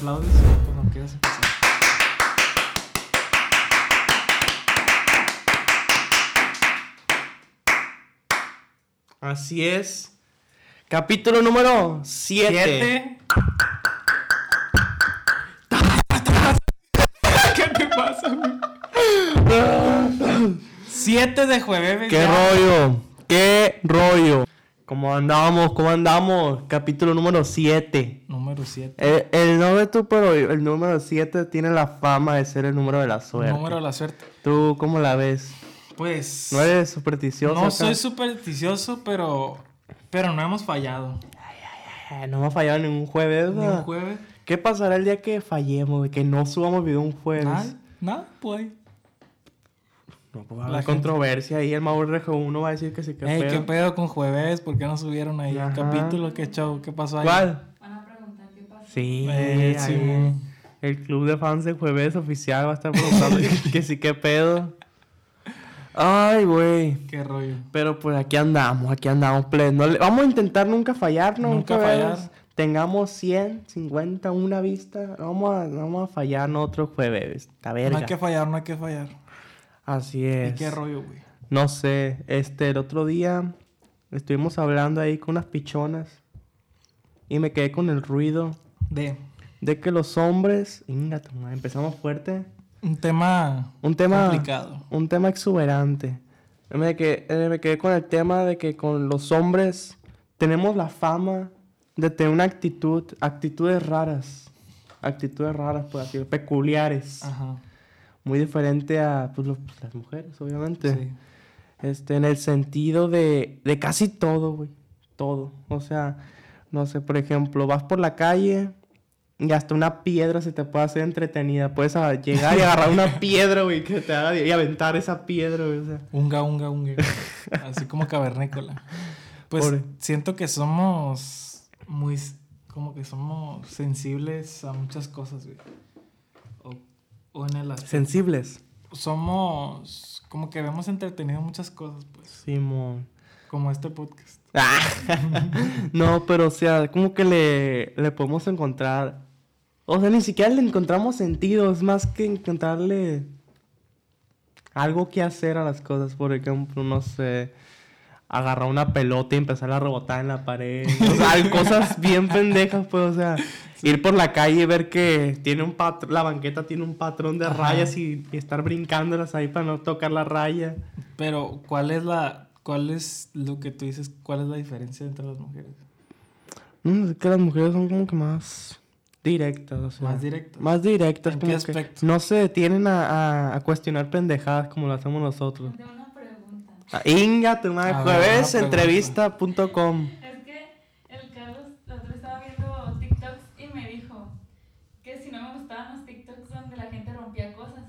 aplaudes cuando quieras empezar. Así es. Capítulo número 7. Siete. ¿Qué te pasa, güey? 7 de jueves. ¿Qué ya. rollo? ¿Qué rollo? ¿Cómo andamos? ¿Cómo andamos? Capítulo número 7. Número 7. El, el nombre tú, pero el número 7 tiene la fama de ser el número de la suerte. Número de la suerte. ¿Tú cómo la ves? Pues. ¿No eres supersticioso? no acá? soy supersticioso, pero. Pero no hemos fallado. Ay, no me ha fallado ningún jueves. ¿verdad? un jueves. ¿Qué pasará el día que fallemos? Que no subamos video un jueves. Nada. Nada, pues. No, pues La controversia ahí. El Mauro Rejo 1 va a decir que sí, que Ey, pedo. ¿qué pedo con jueves? ¿Por qué no subieron ahí Ajá. el capítulo? ¿Qué show? ¿Qué pasó ahí? ¿Cuál? Van a preguntar qué pasó. Sí, Eh, ahí, el club de fans de jueves oficial va a estar preguntando que, que sí, qué pedo. Ay, güey. Qué rollo. Pero pues aquí andamos, aquí andamos. No le- Vamos a intentar nunca fallar, ¿no? Nunca fallar. Tengamos 100, 50, una vista. Vamos a, vamos a fallar en otro jueves. La No verga. hay que fallar, no hay que fallar. Así ¿Y es. qué rollo, güey? No sé, este, el otro día estuvimos hablando ahí con unas pichonas y me quedé con el ruido De de que los hombres, Inga, tu madre, empezamos fuerte, un tema un tema, complicado. un tema exuberante. Me quedé, eh, me quedé con el tema de que con los hombres tenemos la fama de tener una actitud, actitudes raras, actitudes raras, por así peculiares, Ajá. Muy diferente a pues, los- las mujeres, obviamente. Sí. Este, en el sentido de, de casi todo, güey. Todo. O sea, no sé, por ejemplo, vas por la calle y hasta una piedra se te puede hacer entretenida. Puedes llegar y agarrar una piedra, güey, que te haga y aventar esa piedra, güey. O sea, Unga, unga, unga. Así como cavernícola. Pues Pobre. siento que somos muy... Como que somos sensibles a muchas cosas, güey. O, en el aspecto- sensibles. Somos... Como que vemos entretenido muchas cosas, pues. Simón. Como este podcast. Ah. no, pero o sea, como que le, le podemos encontrar. O sea, ni siquiera le encontramos sentido, es más que encontrarle algo que hacer a las cosas. Por ejemplo, no sé, agarrar una pelota y empezar a rebotar en la pared. O sea, cosas bien pendejas, pues, o sea, ir por la calle y ver que tiene un patrón, la banqueta tiene un patrón de Ajá. rayas y, y estar brincándolas ahí para no tocar la raya. Pero, ¿cuál es la... ¿Cuál es lo que tú dices? ¿Cuál es la diferencia entre las mujeres? Mm, es que las mujeres son como que más directas, o sea. Más directas. Más directas, ¿En como qué que aspecto? no se detienen a, a- a cuestionar pendejadas como lo hacemos nosotros. Tengo una pregunta. Inga, tu madre, juevesentrevista.com. Es que el Carlos la otra vez estaba viendo TikToks y me dijo que si no me gustaban los TikToks donde la gente rompía cosas.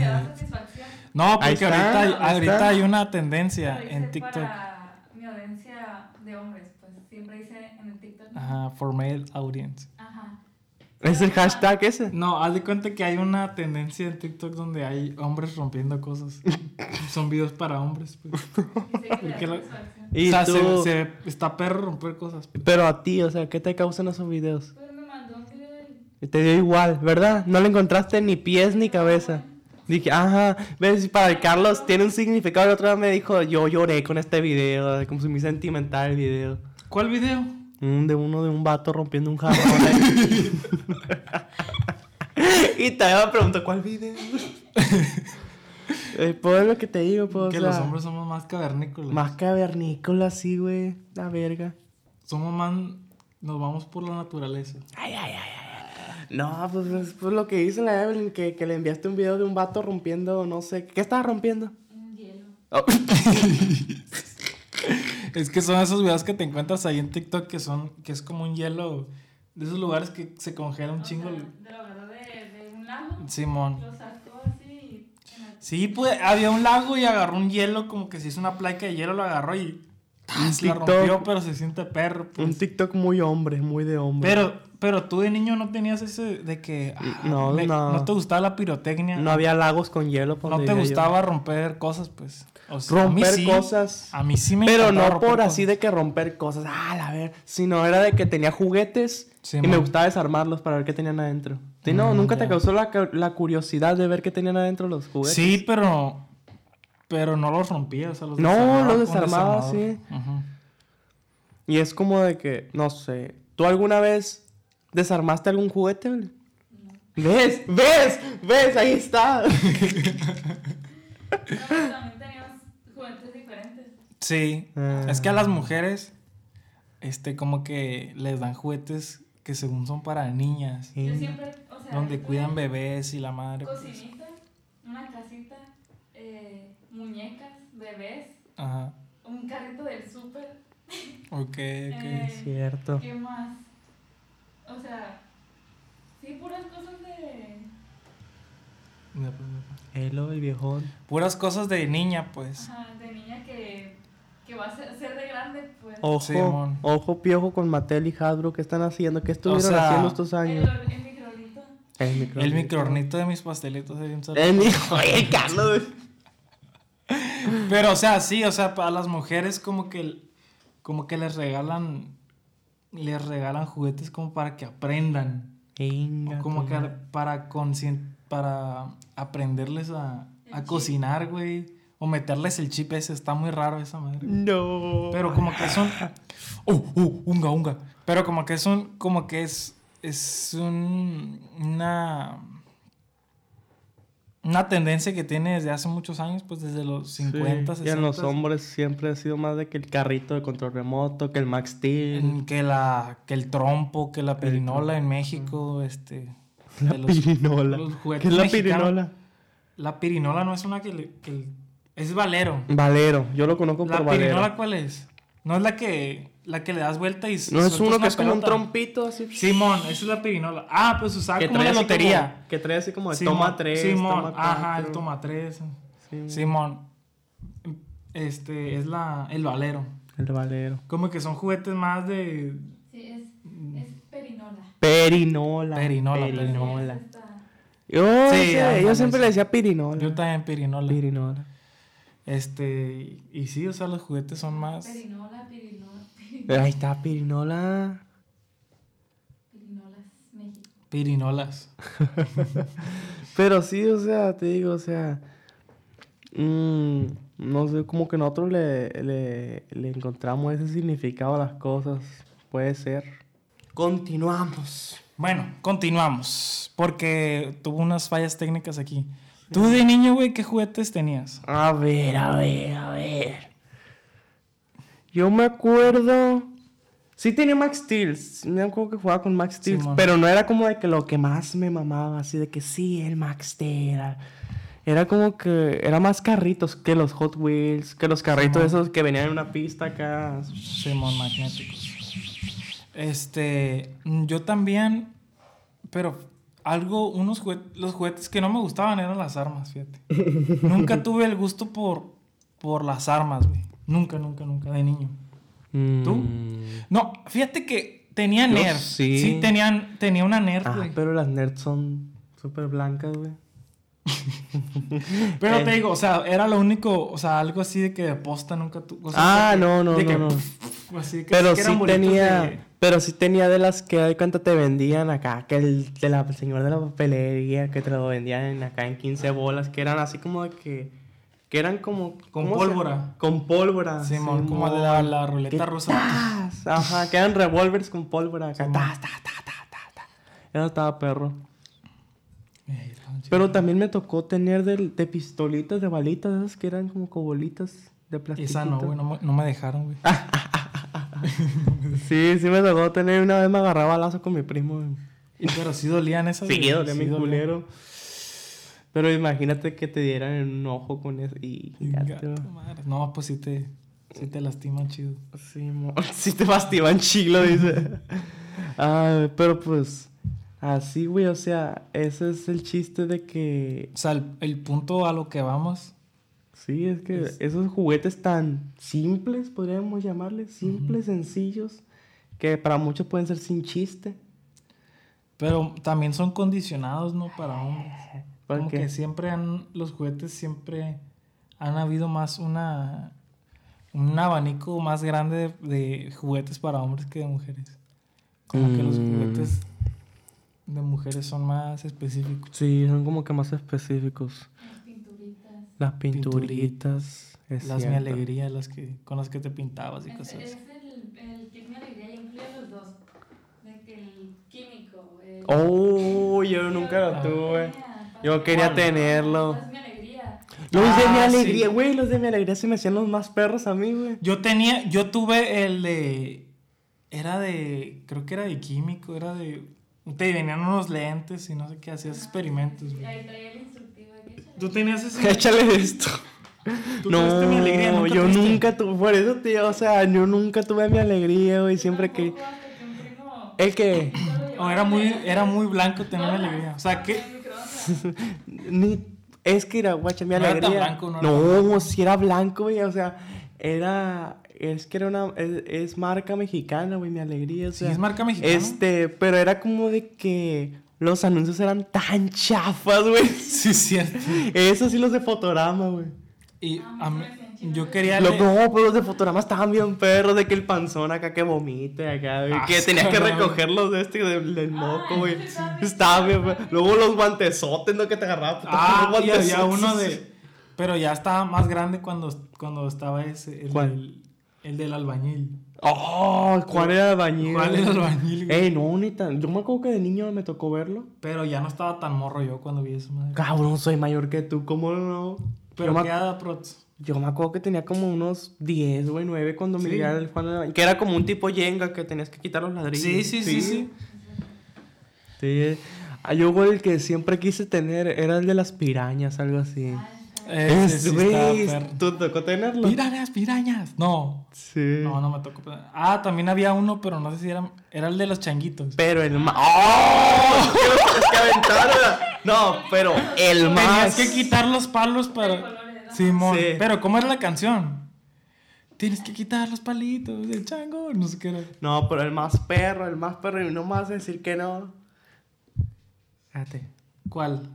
Satisfacción. No, porque está, ahorita, hay- ahí ahorita está. hay una tendencia Lo hice en TikTok. para mi audiencia de hombres, pues siempre hice en el TikTok. Ajá, for male audience. Ajá. ¿Es el hashtag ese? No, haz de cuenta que hay una tendencia en TikTok donde hay hombres rompiendo cosas. Son videos para hombres, pues. Dice que satisfacción. Y o sea, tú- se, se- está perro romper cosas. pues. Pero a ti, o sea, ¿qué te causan esos videos? Pues me mandó un video del Y te dio igual, ¿verdad? No le encontraste ni pies ni cabeza. Dije, ajá, ves, para el Carlos tiene un significado. El otro día me dijo, yo lloré con este video, como si muy sentimental el video. ¿Cuál video? Un de uno de un vato rompiendo un jarrón. y también me preguntó, ¿cuál video? eh, pues es lo que te digo, pues. que o sea, los hombres somos más cavernícolas. Más cavernícola, sí, güey. La verga. Somos más. Nos vamos por la naturaleza. Ay, ay, ay, ay. No, pues es pues lo que dice la Evelyn, que, que le enviaste un video de un vato rompiendo, no sé, ¿qué estaba rompiendo? un hielo. Oh. Es que son esos videos que te encuentras ahí en TikTok que son. que es como un hielo. De esos lugares que se congela un O chingo. sea, de lo de, de un lago, Simón. lo sacó así el- Sí, pues había un lago y agarró un hielo, como que se hizo una placa de hielo, lo agarró y. ah, se la rompió, pero se siente perro. pues. Un TikTok muy hombre, muy de hombre. Pero, pero tú de niño no tenías ese de que. ah, No, me- no. te gustaba la pirotecnia. no había lagos con hielo. por No te yo. gustaba romper cosas, pues. O sea, a mí romper sí. cosas. A mí sí me Pero no por así de que romper cosas, ah, la ver, sino era de que tenía juguetes Sí, y me gustaba desarmarlos para ver qué tenían adentro. Sí, no, Mm, nunca te causó la, la curiosidad de ver qué tenían adentro los juguetes. Sí, pero. Pero no los rompía, o sea, los No, los desarmaba, sí. Y es como de que, no sé, ¿tú alguna vez desarmaste algún juguete? güey? ¿Ves? ¿Ves? ¿Ves? Ahí está. No, pero también teníamos juguetes diferentes. Sí. Ah. Es que a las mujeres, este, como que les dan juguetes que según son para niñas. Yo siempre, o sea, Donde cuidan bebés y la madre. pues. Cocinita, una casita, eh, muñecas, bebés, Ajá. un carrito del súper. Ok, ok. Eh, Cierto. ¿Qué más? O sea, sí, puras cosas de... Elo, el viejón. Puras cosas de niña, pues. Ajá, de niña que, que va a ser, ser de grande, pues. Ojo, ojo piojo con Mattel y Hasbro. ¿Qué están haciendo? ¿Qué estuvieron sea, haciendo estos el, años? or- el microornito. El micro. El microornito de mis pastelitos sabroso. El micro. Oye, Carlos. Pero, o sea, sí, o sea, para las mujeres como que, como que les regalan, les regalan juguetes como para que aprendan. Venga, O como que toma. para para aprenderles a, a cocinar, güey. O meterles el chip ese, está muy raro esa madre. No. Pero como que son. ¡Uh, uh! Unga, unga. Pero como que son. Como que es. Es un. Una. Una tendencia que tiene desde hace muchos años, pues desde los 50, Sí, 60. Y en los hombres siempre ha sido más de que el carrito de control remoto, que el Max Steel. Que, la, que el trompo, que la pirinola en México, este. La de los- pirinola. los ¿Qué es la mexicanos. pirinola? La pirinola no es una que. le- que el- es valero. Valero. Yo lo conozco ¿La por Valero. pirinola cuál es? No es la que. La que le das vuelta y. No es uno que es como un trompito así. Simón, esa es la pirinola. Ah, pues usaba que como la así lotería. como- que trae así como de Simón, toma 3, Simón, toma ajá, el 4. toma 3. Sí, Simón. Este es la el valero. El Valero. Como que son juguetes más de Sí, es, es perinola. Perinola. Perinola, Perinola. Yo, Sí, yo siempre sí. le decía pirinola. yo también pirinola. Pirinola. Este, y sí, o sea, los juguetes son más Perinola, pirinola, Ahí está, pirinola. pirinolas, México. pirinolas. Pero sí, o sea, te digo, o sea. mm, no sé, como que nosotros le, le, le encontramos ese significado a las cosas. Puede ser. Continuamos. Bueno, continuamos, porque tuvo unas fallas técnicas aquí. Tú de niño, güey, ¿qué juguetes tenías? A ver, a ver, a ver. Yo me acuerdo. Sí tenía Max Steel. Me acuerdo que jugaba con Max Steel. Pero no era como de que lo que más me mamaba. Así de que sí, el Max Steel. Era, era como que. Era más carritos que los Hot Wheels. Que los carritos Simón. esos que venían en una pista acá. Simón magnéticos. Este, yo también, pero algo, unos juguetes, los juguetes que no me gustaban eran las armas, fíjate. nunca tuve el gusto por, por las armas, güey. Nunca, nunca, nunca, de niño. ¿Tú? Mm. No, fíjate que tenía Yo Nerf. sí. Sí, tenían, tenía una Nerf, Ah, pero las nerds son súper blancas, güey. Pero Eh. te digo, o sea, era lo único, o sea, algo así de que de posta nunca o sea, Ah, que- no, no, de que no, no. así que- Pero que sí tenía, de- pero sí tenía de las que de cuenta te vendían acá, que el, de la, el señor de la papelería, que te lo vendían en- acá en 15 bolas, que eran así como de que, que eran como... Con ¿cómo se- pólvora. Con pólvora. Simón, como Simón. la, la ruleta rusa. Ajá, que eran revólveres con pólvora acá. Tas, tas, tas. Eso estaba perro. Pero también me tocó tener de, de pistolitas, de balitas, esas que eran como bolitas de plástico. Esa no, güey, no, me- no me dejaron, güey. Sí, sí me tocó tener. Una vez me agarraba lazo con mi primo. güey. Pero sí dolían esas. Sí, dolía mi dolían. Pero imagínate que te dieran en un ojo con eso. Y ya te- Gato, madre. No, pues sí te, sí te lastiman chido. Sí, mo- sí te fastiban chilo, dice. Ah, pero pues. Así, güey. O sea, ese es el chiste de que. O sea, el, el punto a lo que vamos Sí, es que Es- esos juguetes tan simples, podríamos llamarles, simples, sencillos, que para muchos pueden ser sin chiste. Pero también son condicionados, ¿no? Para hombres. ¿Por Como qué? que siempre han, los juguetes siempre han habido más una, un abanico más grande de, de juguetes para hombres que de mujeres. Como que los Mm. juguetes de mujeres son más específicos. Sí, son como que más específicos. Las pinturitas. Las pinturitas. es las mi cierto. alegría, las que, con las que te pintabas y Es, cosas es así. el, el kit mi alegría y incluye los dos. De que el químico. El, Oh, yo nunca lo tuve. Yo quería tenerlo. Es mi alegría. Los de mi Ah, alegría, sí. güey, los de mi alegría se me hacían los más perros a mí, güey. Yo tenía, yo tuve el de, era de, creo que era de químico, era de, te venían unos lentes y no sé qué, hacías experimentos, Y güey. ahí traía el instructivo. de. Tú tenías ese, Échale esto. tú No, tuviste mi alegría, ¿nunca yo tuviste? nunca tuve, por eso, tío, o sea, yo nunca tuve mi alegría, güey, siempre que... El que... O era muy, de- era muy blanco tener mi alegría. O sea, que, de. Ni, es que era, guacha, mi No era alegría. tan blanco, no era no, si era blanco, güey. O sea, era. Es que era una. Es, es marca mexicana, güey, mi alegría. O sí sea, es marca mexicana. Este, pero era como de que los anuncios eran tan chafas, güey. Sí, cierto. Eso sí, los de fotograma, güey. Y Ah, a mí-. Yo quería Lo, le- no, pero los de fotograma estaban bien perros, de que el panzón acá que vomite, acá, güey, que tenías que recogerlos de este del, del moco, güey. Estaba bien. Luego los guantesotes, ¿no? Que te agarraba. Ah, los y había uno de. Pero ya estaba más grande cuando, cuando estaba ese. El ¿Cuál? Del, el del albañil. Oh, ¿cuál era el bañil? ¿Cuál era el albañil, güey? Ey, no, ni tan. Yo me acuerdo que de niño me tocó verlo. Pero ya no estaba tan morro yo cuando vi eso, madre. Cabrón, soy mayor que tú, ¿cómo no? Pero yo, qué me, hada, prots. Yo me acuerdo que tenía como unos 10, güey, 9 cuando me Sí. llegaba el Juan del Bañil. Que era como un tipo Jenga que tenías que quitar los ladrillos. Sí, sí, sí, sí. Sí. Ah, yo, güey, el que siempre quise tener era el de las pirañas, algo así. Es, sí güey. ¿tú tocó tenerlo? Pirañas, pirañas. No, Sí. no, no me tocó. Ah, también había uno, pero no sé si era. Era el de los changuitos. Pero el más. ¡Oh! ¡Qué que aventarla! No, pero el más. Tenías que quitar los palos De para. Simón. Sí. Pero, ¿cómo era la canción? Tienes que quitar los palitos del chango. No sé qué era. No, pero el más perro, el más perro, y no más decir que no. Fíjate. ¿Cuál?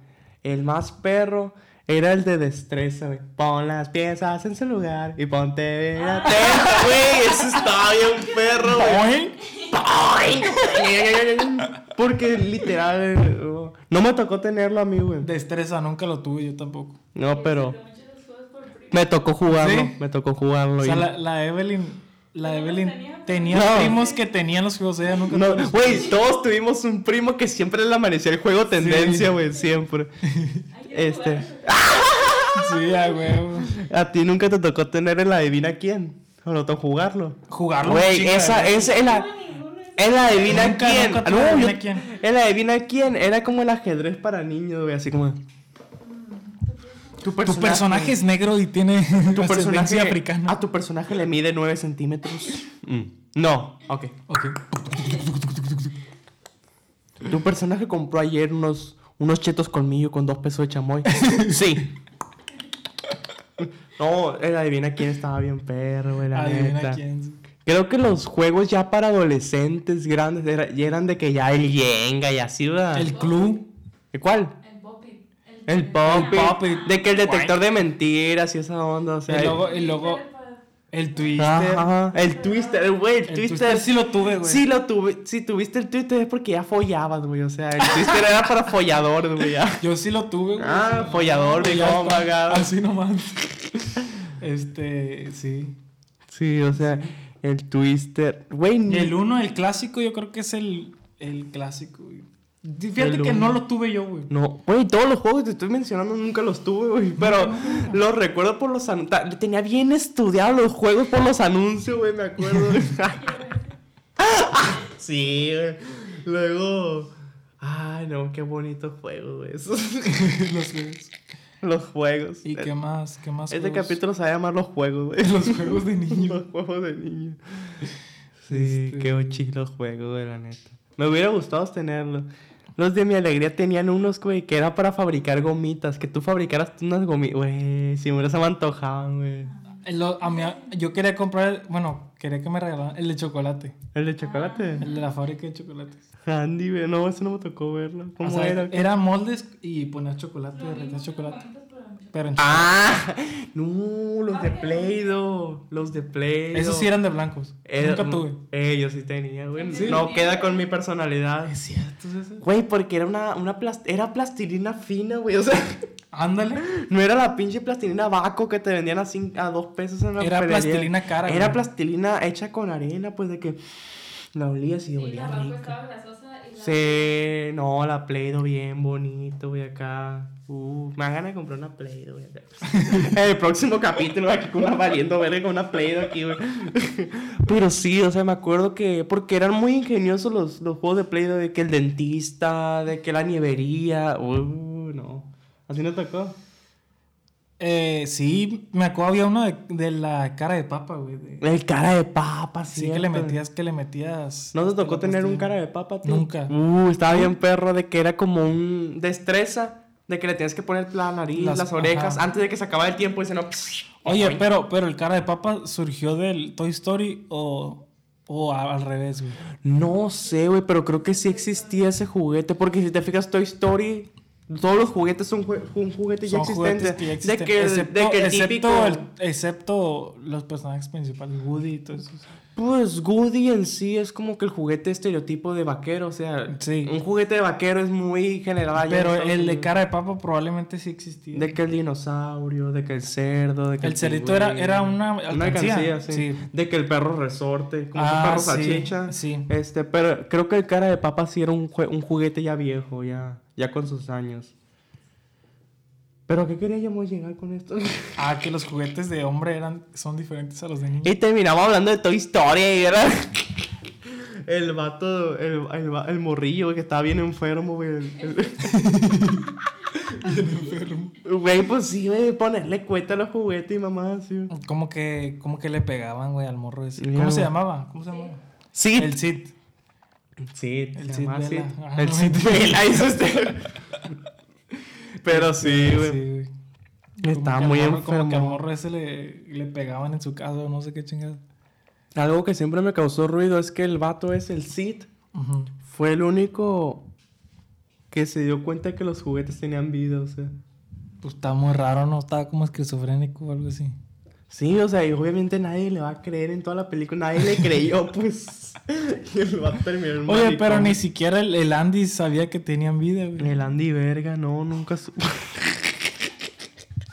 El más perro era el de destreza, güey. Pon las piezas en su lugar y ponte bien atento, güey. Eso estaba bien perro, güey. Porque literal, eh, no me tocó tenerlo a mí, güey. Destreza, nunca lo tuve yo tampoco. No, pero Muchos de los juegos por primo. Me tocó jugarlo, ¿Sí? me tocó jugarlo. O sea, y- la, la Evelyn. La ¿Cómo los Evelyn tenía? No. primos que tenían los juegos. Ella nunca No, güey, todos tuvimos un primo que siempre le amanecía el juego tendencia, güey, siempre. Este. Sí, a huevo. ¿A ti nunca te tocó tener el adivina quién? ¿O no te jugarlo? Jugarlo. Güey, esa, esa, el, a- el adivina Nunca, quién. nunca Ah, no, adivina yo- quién. El adivina quién era como el ajedrez para niños, güey, así como. Tu Tu personaje es negro y tiene tu personaje africana. A tu personaje le mide 9 centímetros. Mm. No, ok. Ok. Tu personaje compró ayer unos, unos chetos colmillo con dos pesos de chamoy. sí. No, el adivina quién estaba bien perro, güey, la Adivina neta. quién. Creo que los juegos ya para adolescentes grandes era- ya eran de que ya el Yenga y así, ¿verdad? El club. ¿Cuál? El Poppy. El pop. De que el detector de mentiras y esa onda, o sea. Y luego, y luego el Twister. Ajá, el Twister, el güey, el, El Twister. Twister sí lo tuve, güey. Sí lo tuve, si tuviste el Twister es porque ya follabas, güey, o sea, el Twister era para folladores, güey. Yo sí lo tuve, güey. Ah, follador, Y de ya cómo está, pagaba. Así nomás. Este, sí. Sí, o sea, el Twister, güey. El uno, el clásico, yo creo que es el, el clásico, güey. Fíjate que no lo tuve yo, güey. No, güey, todos los juegos que te estoy mencionando nunca los tuve, güey. Pero los recuerdo por los anuncios. Tenía bien estudiados los juegos por los anuncios, güey, me acuerdo. sí, güey. Luego. Ay, no, qué bonito juego, güey. Los juegos. los juegos. ¿Y qué más? ¿Qué más? Este juegos? capítulo se va a llamar Los Juegos, güey. Los juegos de niño. Los juegos de niño. Sí, Este- qué chido los juegos, güey, la neta. Me hubiera gustado tenerlo. Los de mi alegría tenían unos, güey, que era para fabricar gomitas. Que tú fabricaras unas gomitas. Güey, si me me antojaban, güey. Lo- a mí, yo quería comprar, bueno, quería que me regalaran el de chocolate. ¿El de chocolate? El de la fábrica de chocolates. Andy, güey. No, eso no me tocó verlo. ¿Cómo O sea, era? Era moldes y ponías chocolate, derretías chocolate. Pero en Ah, no, los de Play-Doh. Los de Play-Doh. Esos sí eran de blancos. Era- Nunca tuve. Eh, yo sí tenía, güey. Sí. No queda con mi personalidad. Es cierto, es eso. Güey, porque era una, una plas- era plastilina fina, güey. O sea, Ándale. no era la pinche plastilina vaco que te vendían a, cin- a dos pesos en la Era pelería. plastilina cara, Era güey. plastilina hecha con arena, pues de que la olías y Y olía la ropa Sí, no, la Play-Doh bien bonito, güey, acá. Uh, me dan ganas de comprar una Play-Doh, güey, acá. El próximo capítulo aquí con una valiendo verga con una Play-Doh aquí, güey. Pero sí, o sea, me acuerdo que... Porque eran muy ingeniosos los, los juegos de Play-Doh, de que el dentista, de que la nievería. Uh, no. ¿Así no tocó? Eh, sí, me acuerdo había uno de, de la cara de papa, güey. de- El cara de papa, sí. Sí, que le metías, que le metías. ¿No te tocó tener un cara de papa, tío? Nunca. Uh, estaba bien perro de que era como un destreza. De que le tienes que poner la nariz, las, Las- orejas, ajá. antes de que se acabara el tiempo y se no... Oye, pero, pero el cara de papa surgió del Toy Story o, o al revés, güey. No sé, güey, pero creo que sí existía ese juguete. Porque si te fijas, Toy Story, todos los juguetes son jue- un juguete ya existente. juguetes que ya existen. De que, excepto, de que el excepto típico... el- excepto los personajes principales, Woody y todo eso. Pues Goody en sí es como que el juguete estereotipo de vaquero. O sea, Sí. un juguete de vaquero es muy general. Pero el de cara de papa probablemente sí existía. De que el dinosaurio, de que el cerdo, de que El cerdito era- pingüino. era una Una alcancía, alcancía, sí. sí. De que el perro resorte, como Ah, un perro salchicha. sí. Este, pero creo que el cara de papa sí era un, un juguete ya viejo, ya, ya con sus años. ¿Pero a qué queríamos llegar con esto? Ah, que los juguetes de hombre eran, son diferentes a los de niño. y terminamos hablando de Toy Story y era... El vato, el, el, el morrillo que estaba bien enfermo, güey. el- el- Güey, pues sí, güey, ponerle cuenta a los juguetes y mamá, así. Como que, como que le pegaban, güey, al morro ese. ¿Cómo se llamaba? ¿Cómo se llamaba? Sí, El Cid. Sí, El. Ajá. El Cid Vela, hizo este. Pero sí, güey. Sí, güey. Estaba muy morro- Como que al enfermo. morro ese le, le pegaban en su casa o no sé qué chingada. Algo que siempre me causó ruido es que el vato es el Cid. Ujú. Fue el único que se dio cuenta que los juguetes tenían vida, o sea. Pues estaba muy raro, ¿no? Estaba como esquizofrénico o algo así. Sí, o sea, y obviamente nadie le va a creer en toda la película. Nadie le creyó, pues. y el vato terminó en Oye, maricón. pero ni siquiera el, el Andy sabía que tenían vida, güey. El Andy Verga, no, nunca supe.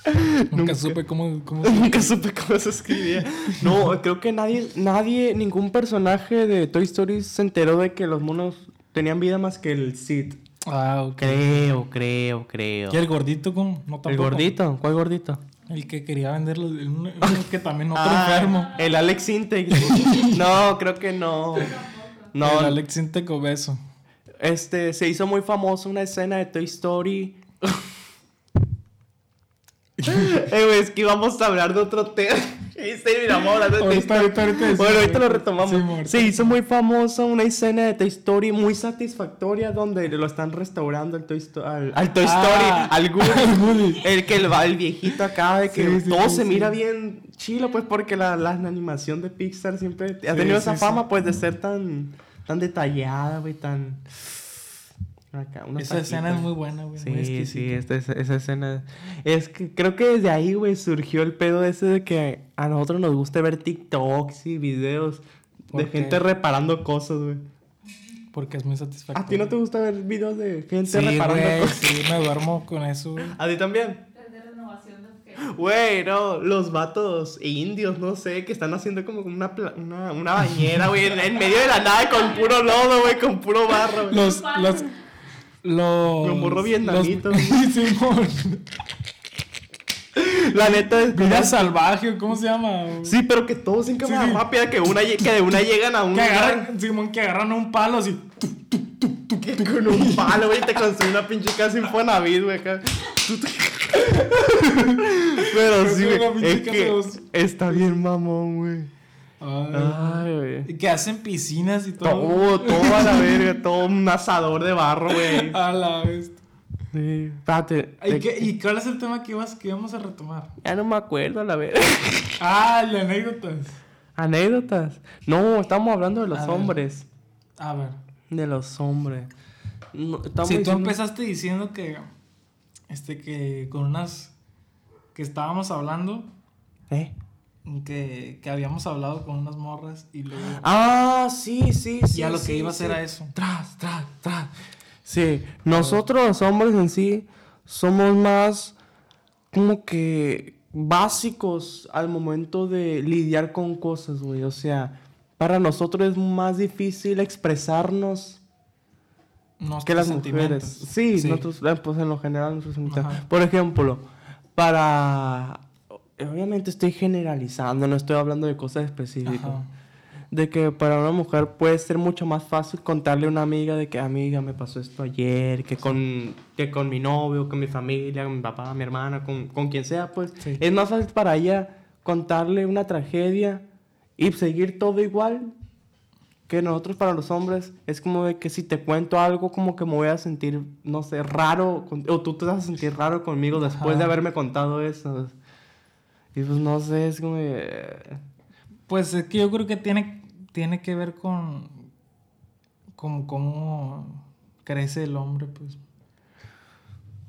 Nunca supe cómo... cómo... Nunca supe cómo se escribía. No, creo que nadie, nadie, ningún personaje de Toy Story se enteró de que los monos tenían vida más que el Sid. Ah, ok. Creo, creo, creo. ¿Y el gordito cómo? No, ¿El gordito? ¿Cuál gordito? El que quería venderlos. el- que también otro Ah, enfermo. El Alex Integ. no, creo que no. No, El Alex Intec obeso. este, se hizo muy famoso una escena de Toy Story. eh, es que íbamos a hablar de otro tema. Bueno, ahorita lo retomamos. Se hizo muy famosa una escena de Toy Story muy satisfactoria donde lo están restaurando al Toy, al, al Toy Ah, Story, al Woody. El que el, el viejito acá de que Sí, sí, todo sí, se mira bien chilo, pues porque la, la animación de Pixar siempre ha tenido esa fama, pues de ser tan, tan detallada, güey, tan... Acá, Esa escena es muy buena, güey. muy Sí, sí, esta, esa, esa escena. Es que creo que desde ahí, güey, surgió el pedo ese de que a nosotros nos gusta ver TikToks y videos ¿Por de qué? gente reparando cosas, güey. Porque es muy satisfactorio. ¿A ti no te gusta ver videos de gente Sí, reparando güey, cosas? sí, me duermo con eso, güey. ¿A ti también? Güey, no, los vatos indios, no sé, que están haciendo como una, pla- una, una bañera, güey, en, en medio de la nada con puro lodo, güey, con puro barro, güey. Los, los, los... Los morros vietnamitos. los-. La neta es Vida salvaje, ¿cómo se llama? Sí, pero que todos en cámara Sí, sí. rápida, que, una, que de una llegan a un Que agarran, Simón, que agarran un palo así. que con un palo, güey, te construye una pinche casa Infonavit, güey, acá. Pero sí, güey, es que está bien mamón, güey. Ay, güey. Que hacen piscinas y todo. Todo, todo a la verga, todo un asador de barro, güey. A la vez. Sí. Espérate. ¿Y, qué- y cuál es el tema que, ibas, que íbamos a retomar? Ya no me acuerdo, a la verga. Ah, las anécdotas. Anécdotas. No, estamos hablando de los A ver. hombres. A ver. De los hombres. No, Si tú diciendo- empezaste diciendo que. Este, que con unas. Que estábamos hablando. ¿Eh? Que, que habíamos hablado con unas morras y luego. Ah, sí, sí, sí. ya lo sí, que iba a sí. a eso. Tras, tras, tras. Sí, nosotros los hombres en sí somos más como que básicos al momento de lidiar con cosas, güey. O sea, para nosotros es más difícil expresarnos Nuestros que las mujeres. Sí, nosotros, eh, pues en lo general nuestros. Por ejemplo, para... Obviamente estoy generalizando, no estoy hablando de cosas específicas. Ajá. De que para una mujer puede ser mucho más fácil contarle a una amiga de que amiga me pasó esto ayer, que con, que con mi novio, con mi familia, con mi papá, mi hermana, con, con quien sea, pues Sí. es más fácil para ella contarle una tragedia y seguir todo igual que nosotros para los hombres es como de que si te cuento algo como que me voy a sentir, no sé, raro, con- o tú te vas a sentir raro conmigo después de haberme contado eso. Y pues no sé, es como. Pues es que yo creo que tiene, tiene que ver con, con cómo crece el hombre, pues.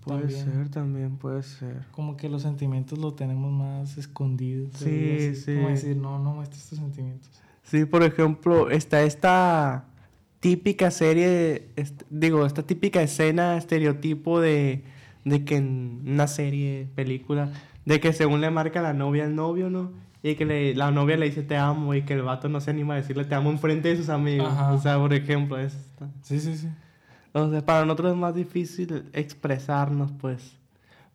Puede También. ser, también puede ser. Como que los sentimientos los tenemos más escondidos. Sí, así, sí. Como decir, no, no muestres tus sentimientos. Sí, por ejemplo, está esta típica serie, digo, esta típica escena, estereotipo de, de que en una serie, película, de que según le marca la novia al novio, ¿no? Y que le- la novia le dice te amo y que el vato no se anima a decirle te amo enfrente de sus amigos. Ajá. O sea, por ejemplo, es esta. Sí, sí, sí. Sea, para nosotros es más difícil expresarnos, pues.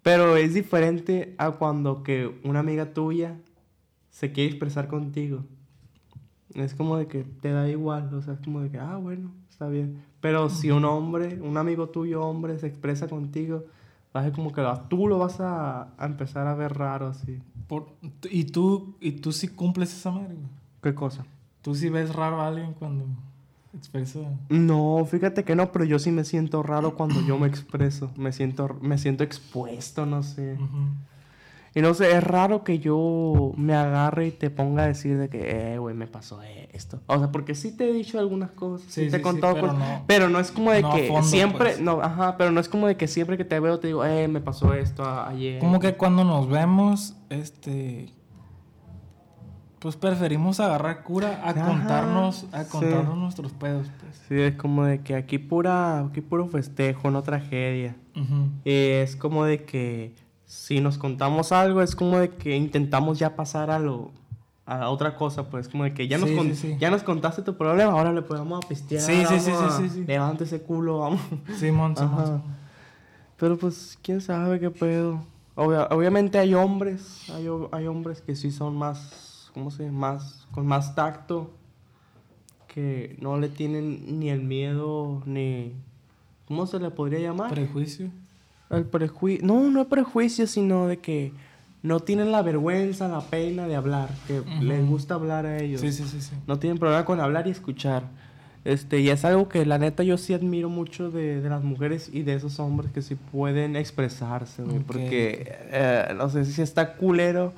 Pero es diferente a cuando que una amiga tuya se quiere expresar contigo. Es como de que te da igual, o sea, es como de que, ah, bueno, está bien. Pero si un hombre, un amigo tuyo hombre, se expresa contigo, va a como que tú lo vas a, a empezar a ver raro así. Por- y tú, y tú sí cumples esa madre. ¿Qué cosa? Tú sí ves raro a alguien cuando expresa. No, fíjate que no, pero yo sí me siento raro cuando yo me expreso. Me siento, me siento expuesto, no sé. Ujú. Y no sé, es raro que yo me agarre y te ponga a decir de que, eh, güey, me pasó esto. O sea, porque sí te he dicho algunas cosas, sí, Sí, te he sí, sí, contado pero cosas, no- pero no es como de no que fondo, siempre, pues. no, ajá, pero no es como de que siempre que te veo te digo, eh, me pasó esto ayer. Como que cuando nos vemos, este. Pues preferimos agarrar cura a Ajá, contarnos, a sí. contarnos nuestros pedos, pues. Sí, es como de que aquí pura, aquí puro festejo, no tragedia. Y es como de que si nos contamos algo, es como de que intentamos ya pasar a lo a otra cosa, pues como de que ya nos Sí, con- sí, sí. ya nos contaste tu problema, ahora le podemos a pistear. Sí, sí, sí, sí. Levanta ese culo, vamos. Simón, Simón. Pero pues quién sabe qué pedo. Obvia- obviamente hay hombres, hay, hay hombres que sí son más, ¿cómo se dice? Más con más tacto que no le tienen ni el miedo ni ¿cómo se le podría llamar? Prejuicio. El prejuicio. No, no es prejuicio, sino de que no tienen la vergüenza, la pena de hablar. Que les gusta hablar a ellos. Sí, sí, sí, sí. No tienen problema con hablar y escuchar. Este, y es algo que la neta yo sí admiro mucho de, de las mujeres y de esos hombres que sí pueden expresarse, Porque, eh, no sé si está culero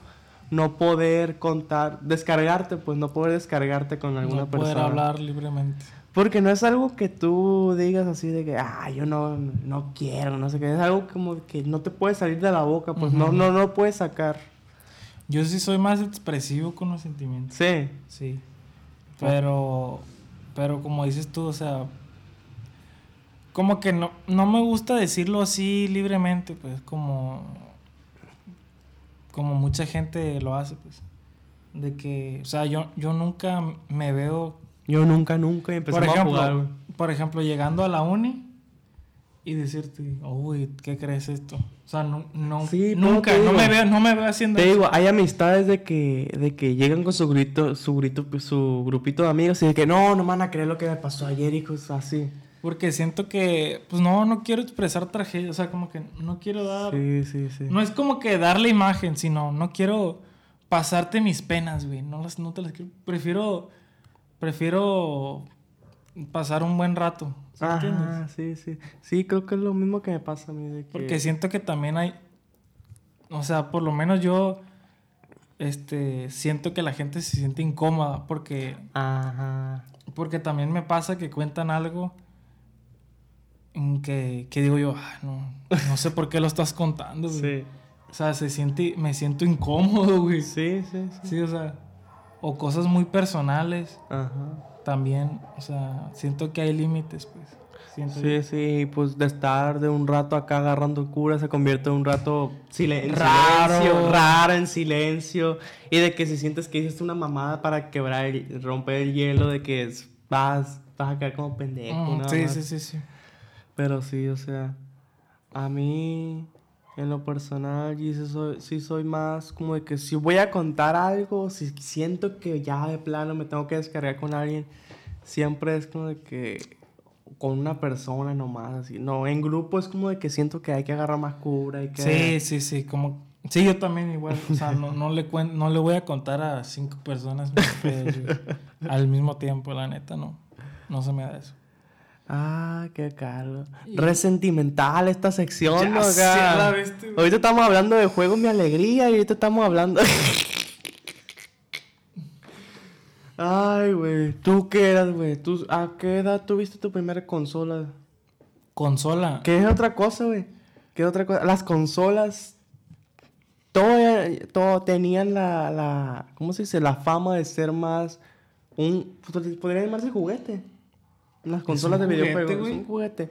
no poder contar, descargarte, pues no poder descargarte con alguna no poder persona. hablar libremente. Porque no es algo que tú digas así de que, ah, yo no, no quiero, no sé qué. Es algo como que no te puede salir de la boca, pues no, no, no puedes sacar. Yo sí soy más expresivo con los sentimientos. Sí. Sí. Pero, pero como dices tú, o sea, como que no, no me gusta decirlo así libremente, pues, como, como mucha gente lo hace, pues. De que, o sea, yo, yo nunca me veo, Yo nunca, nunca empecé por a jugar, güey. por ejemplo, llegando a la uni y decirte, uy, ¿qué crees esto? O sea, no, no, Sí, nunca, no digo- me veo, no me veo haciendo Te eso. digo, hay amistades de que, de que llegan con su grito, su grito, su grupito de amigos y de que no, no me van a creer lo que me pasó ayer y cosas así. Porque siento que, pues no, no quiero expresar tragedia, o sea, como que no quiero dar... Sí, sí, sí. No es como que dar la imagen, sino no quiero pasarte mis penas, güey. No, las, no te las quiero. Prefiero. Prefiero pasar un buen rato. ¿sí entiendes? Ajá, sí, sí. Sí, creo que es lo mismo que me pasa a mí. De que... Porque siento que también hay. O sea, por lo menos yo. Este. Siento que la gente se siente incómoda. Porque. Ajá. Porque también me pasa que cuentan algo. En que, que digo yo, "Ah, no, no sé por qué lo estás contando, güey. Sí. O sea, se siente, me siento incómodo, güey. Sí, sí, sí. Sí, o sea, o cosas muy personales Ajá. también, o sea, siento que hay límites, pues. Siento Sí, sí, pues de estar de un rato acá agarrando cura se convierte en un rato silen- en Raro. silencio, raro, en silencio. Y de que si sientes que hiciste una mamada para quebrar, el- romper el hielo, de que es- vas, vas a quedar como pendejo. Mm, sí, más. sí, sí, sí. Pero sí, o sea, a mí, en lo personal, yo sí soy, sí soy más como de que si voy a contar algo, si siento que ya de plano me tengo que descargar con alguien, siempre es como de que con una persona nomás, así. No, en grupo es como de que siento que hay que agarrar más cura y que... Sí, sí, sí, como... Sí, yo también igual, o sea, no, no, le cuen- no le voy a contar a cinco personas mis pedos, al mismo tiempo, la neta, no. No se me da eso. Ah, qué caro. Resentimental esta sección, Ya ¿no? Acá. güey. Ahorita estamos hablando de juegos Mi Alegría y ahorita estamos hablando... Ay, güey. ¿Tú qué eras, güey? ¿Tú, ¿A qué edad tuviste tu primera consola? Consola. ¿Qué es otra cosa, güey? ¿Qué es otra cosa? Las consolas... Todo, todo tenían la, la... ¿Cómo se dice? La fama de ser más... Un... Podría llamarse juguete. Las consolas de juguete, videojuegos. Es un juguete.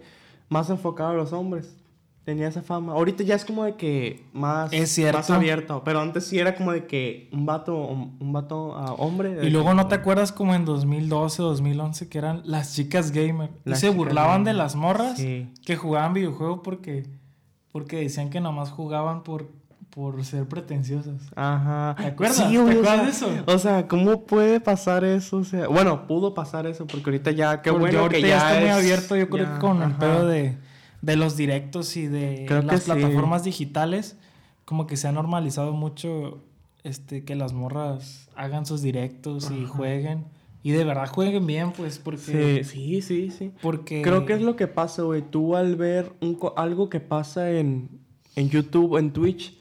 Más enfocado a los hombres. Tenía esa fama. Ahorita ya es como de que más... Es. Más abierto. Pero antes sí era como de que un vato... Un vato ah, hombre... Y luego que- no te acuerdas como en 2012, 2011 que eran las chicas gamer. Y se burlaban de las morras Sí. que jugaban videojuegos porque, porque decían que nomás jugaban por, por ser pretenciosas. Ajá. ¿Te acuerdas? Sí, ¿Te güey, o sea, de eso? O sea, ¿cómo puede pasar eso? O sea, bueno, pudo pasar eso porque ahorita ya, qué Porque bueno ahorita que ya, está muy es- abierto, yo creo ya, que con el pedo de, de los directos y de Creo las sí. plataformas digitales, como que se ha normalizado mucho este que las morras hagan sus directos y jueguen. Y de verdad jueguen bien, pues, porque... Sí, sí, sí, sí. Porque... Creo que es lo que pasa, güey. Tú al ver un algo que pasa en, en YouTube, en Twitch,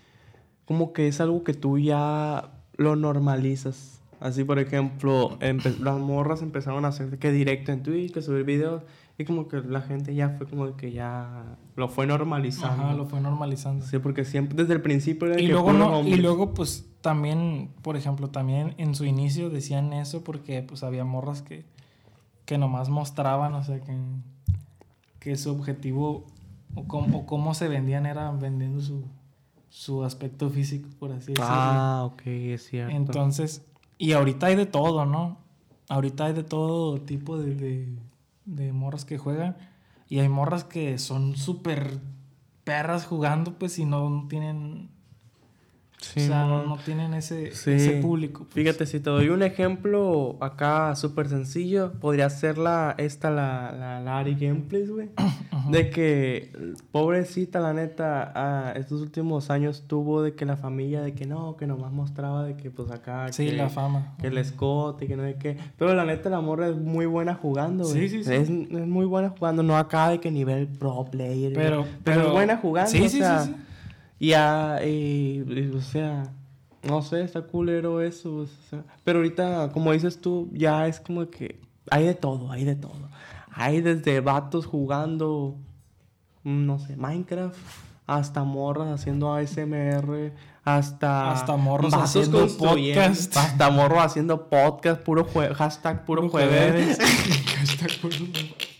como que es algo que tú ya lo normalizas. Así, por ejemplo, las morras empezaron a hacer que directo en Twitch, que subir videos, y como que la gente ya fue como que ya lo fue normalizando. Ajá, lo fue normalizando. Sí, porque siempre desde el principio era Y que luego, no, y luego, pues, también, por ejemplo, también en su inicio decían eso porque, pues, había morras que, que nomás mostraban, o sea, que, que su objetivo o cómo, o cómo se vendían era vendiendo su, su aspecto físico, por así decirlo. Ah, ok, es cierto. Entonces, y ahorita hay de todo, ¿no? Ahorita hay de todo tipo de, de, de morras que juegan. Y hay morras que son súper perras jugando, pues, y no tienen... Sí, o sea, no, no tienen ese, Sí. ese público. pues. Fíjate, si te doy un ejemplo acá súper sencillo, podría ser la, esta, la, la Lari Gameplays, güey. De que, pobrecita, la neta, ah, estos últimos años tuvo de que la familia, de que no, que nomás mostraba de que pues acá... Sí, que, la fama. Que el escote, que no sé qué. Pero la neta, la morra es muy buena jugando, güey. Sí, sí, sí. Es, es muy buena jugando, no acá de que nivel pro player. Pero, pero, es buena jugando, Sí, o sí, sea, sí, sí. Y, ya, y- y, o sea, no sé, está culero eso. O sea, pero ahorita, como dices tú, ya es como que hay de todo, hay de todo. Hay desde vatos jugando, mm, no sé, Minecraft, hasta morras haciendo ASMR, hasta... Hasta morros haciendo podcast. Hasta morros haciendo podcast, puro jue- hashtag puro, Puro jueves. Hashtag puro jueves.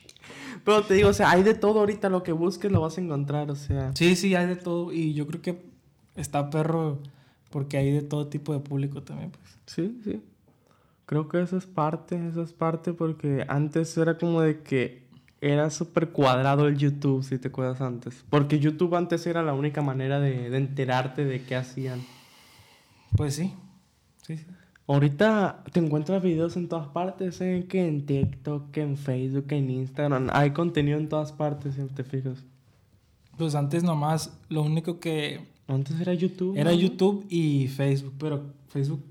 Pero te digo, o sea, hay de todo ahorita, lo que busques lo vas a encontrar, o sea... Sí, sí, hay de todo. Y yo creo que está perro porque hay de todo tipo de público también, pues. Sí, sí. Creo que eso es parte, eso es parte porque antes era como de que era súper cuadrado el YouTube, si te acuerdas antes. Porque YouTube antes era la única manera de, de enterarte de qué hacían. Pues sí. Sí, sí. Ahorita te encuentras videos en todas partes, ¿eh? que en TikTok, que en Facebook, que en Instagram. Hay contenido en todas partes, si te fijas. Pues antes nomás lo único que Antes era YouTube. era ¿no? YouTube y Facebook, pero Facebook.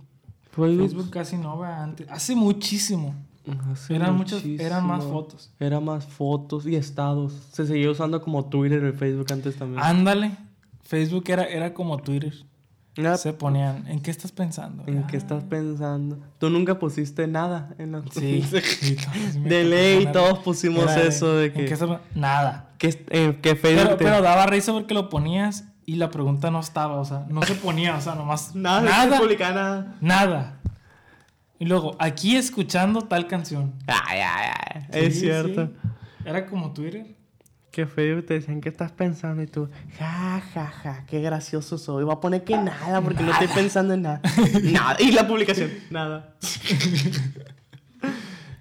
Facebook. Facebook casi no, va antes. Hace muchísimo. Hace Eran muchas, eran más muchísimo. fotos. Era más fotos y estados. Se seguía usando como Twitter el Facebook antes también. Ándale. Facebook era, era como Twitter. Ah, Se ponían, ¿en qué estás pensando? ¿En qué estás pensando? Tú nunca pusiste nada en la Sí. De ley, todos pusimos Era eso de ¿en que. qué estás- Nada. que, eh, que. Pero, daba risa porque lo ponías y la pregunta no estaba, o sea, no se ponía, o sea, nomás. nada, Nada. nada. nada. Nada. Y luego, aquí escuchando tal canción. Ay, ay, ay. Sí, es cierto. sí. Era como Twitter. Que Facebook te decían, ¿qué estás pensando? Y tú, ja, ja, ja, qué gracioso soy. Voy a poner que nada porque no estoy pensando en nada. nada. Y la publicación, nada.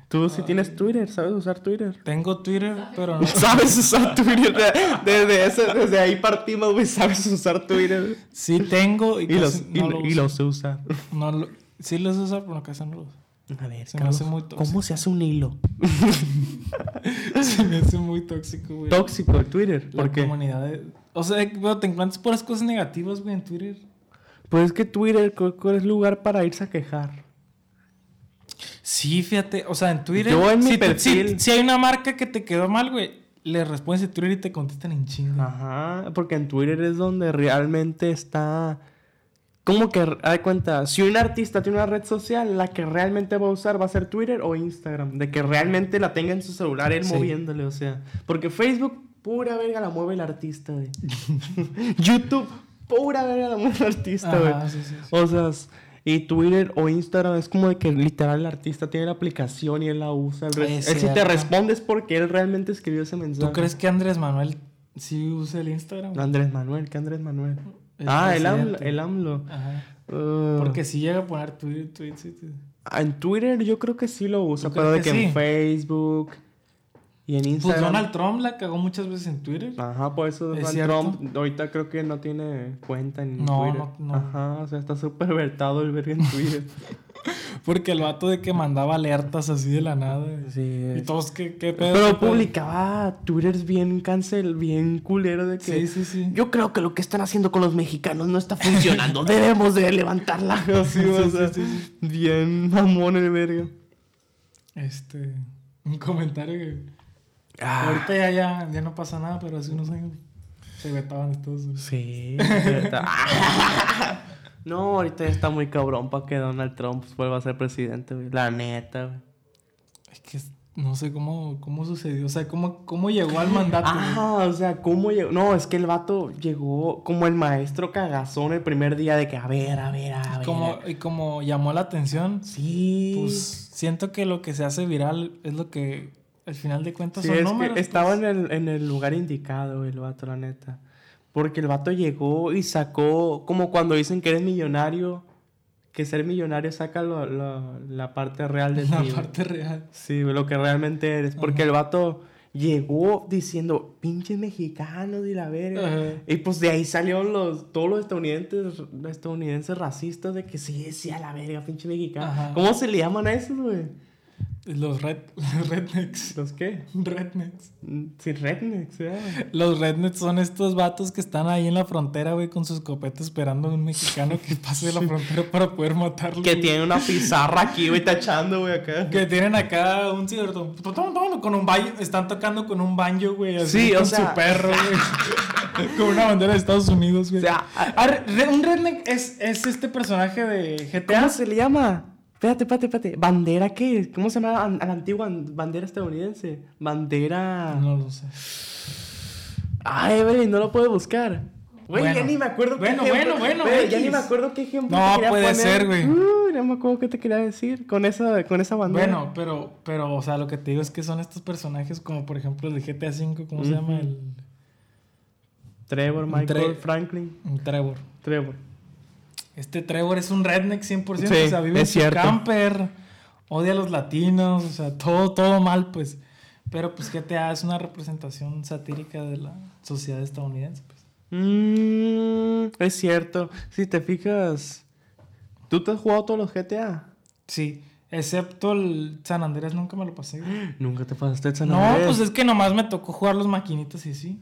Tú sí tienes Twitter, ¿sabes usar Twitter? Tengo Twitter, pero no. ¿Sabes usar Twitter? De- Desde, ese- desde ahí partimos, güey. ¿Sabes usar Twitter? Sí tengo y, Y, casi los, y, no lo- lo y uso. lo sé usar. No lo- sí los uso, pero casi no los uso. A ver, Se me hace Carlos, muy tóxico. ¿cómo se hace un hilo? Se me hace muy tóxico, güey. Tóxico el Twitter. La ¿Por qué? comunidad de... O sea, te encuentras puras cosas negativas, güey, en Twitter. Pues es que Twitter es lugar para irse a quejar. Sí, fíjate, o sea, en Twitter. Yo en mi si, perfil- si, si hay una marca que te quedó mal, güey, le respondes en Twitter y te contestan en chinga. Ajá, porque en Twitter es donde realmente está... Como que, de cuenta, si un artista tiene una red social, la que realmente va a usar va a ser Twitter o Instagram. De que realmente la tenga en su celular él Sí. moviéndole, o sea. Porque Facebook, pura verga la mueve el artista, güey. YouTube, pura verga la mueve el artista, güey. Ajá, sí, sí, sí. O sea, y Twitter o Instagram es como de que literal el artista tiene la aplicación y él la usa. Él, si te responde es porque él realmente escribió ese mensaje. ¿Tú crees que Andrés Manuel sí usa el Instagram? Andrés Manuel, ¿qué Andrés Manuel? El ah, el AMLO. El AMLO. Ajá. Uh, Porque si llega a poner tweet, tweet. en Twitter yo creo que sí lo usa, ¿Tú pero de que, en? Facebook y en Pues Instagram. Donald Trump la cagó muchas veces en Twitter. Ajá, por eso ¿Es Donald cierto? Trump ahorita creo que no tiene cuenta en No, Twitter. no, no. Ajá, o sea, está súper vertado el verga en Twitter. Porque el vato de que mandaba alertas así de la nada. sí. Y todos, ¿qué, qué pedo? Pero publicaba Twitters bien cancel, bien culero de que... Sí, sí, sí. Yo creo que lo que están haciendo con los mexicanos no está funcionando. Debemos de levantarla. Así, o Sí, sea, sí, sí, Bien mamón el verga. Este. Un comentario que. Ah. Ahorita ya, ya, ya no pasa nada, pero hace unos años se vetaban estos. Sí. no, ahorita ya está muy cabrón para que Donald Trump vuelva a ser presidente, güey. La neta, güey. Es que no sé cómo, cómo sucedió. O sea, cómo, cómo llegó al mandato. güey. Ah, o sea, ¿cómo llegó? No, es que el vato llegó como el maestro cagazón el primer día de que, a ver, a ver, a ver. Como, y como llamó la atención, Sí. pues siento que lo que se hace viral es lo que al final de cuentas Sí, son es números. que estaba pues. en el, en el lugar indicado, el vato, la neta. Porque el vato llegó y sacó, como cuando dicen que eres millonario, que ser millonario saca lo- lo- la parte real de ti. la güey. parte real. Sí, lo que realmente eres. Porque el vato llegó diciendo, pinches mexicanos y la verga. Ajá. Y pues de ahí salieron los, todos los estadounidenses, estadounidenses racistas de que sí, sí, a la verga, pinche mexicano. Ajá. ¿Cómo se le llaman a esos, güey? Los, red, los rednecks. ¿Los qué? Rednecks. Mm, Sí, rednecks, ya. Los rednecks son estos vatos que están ahí en la frontera, güey, con sus escopetas esperando a un mexicano que pase de la frontera para poder matarlo. Que güey. tiene una pizarra aquí, güey, tachando, güey, acá. Que tienen acá un cigarro con un banjo, están tocando con un banjo, güey, así Sí, o con sea- su perro, güey. con una bandera de Estados Unidos, O güey. sea, Ah, re- un redneck es, es este personaje de GTA. ¿cómo se le llama? Espérate, espérate, espérate. ¿Bandera qué? ¿Cómo se llama a la antigua bandera estadounidense? Bandera... No lo sé. Ay, Evelyn, no lo puedo buscar. Güey, ya Bueno. ni me acuerdo qué Bueno, ejemplo- bueno, bueno, Güey, ya ni me acuerdo qué ejemplo No te puede poner. ser, güey. Uy, no me acuerdo qué te quería decir con esa, con esa bandera. Bueno, pero, pero, o sea, lo que te digo es que son estos personajes como, por ejemplo, el de GTA V, ¿cómo se llama? El, Trevor, Michael, Tre- Franklin. Trevor. Trevor. Este Trevor es un redneck 100%, Sí, o sea, vive en su cierto. camper, odia a los latinos, o sea, todo, todo mal, pues. Pero pues GTA es una representación satírica de la sociedad estadounidense, pues. Mm, es cierto. Si te fijas, ¿tú te has jugado todos los GTA? Sí, excepto el San Andrés nunca me lo pasé. Nunca te pasaste el San No, Andrés. pues es que nomás me tocó jugar los maquinitas y sí.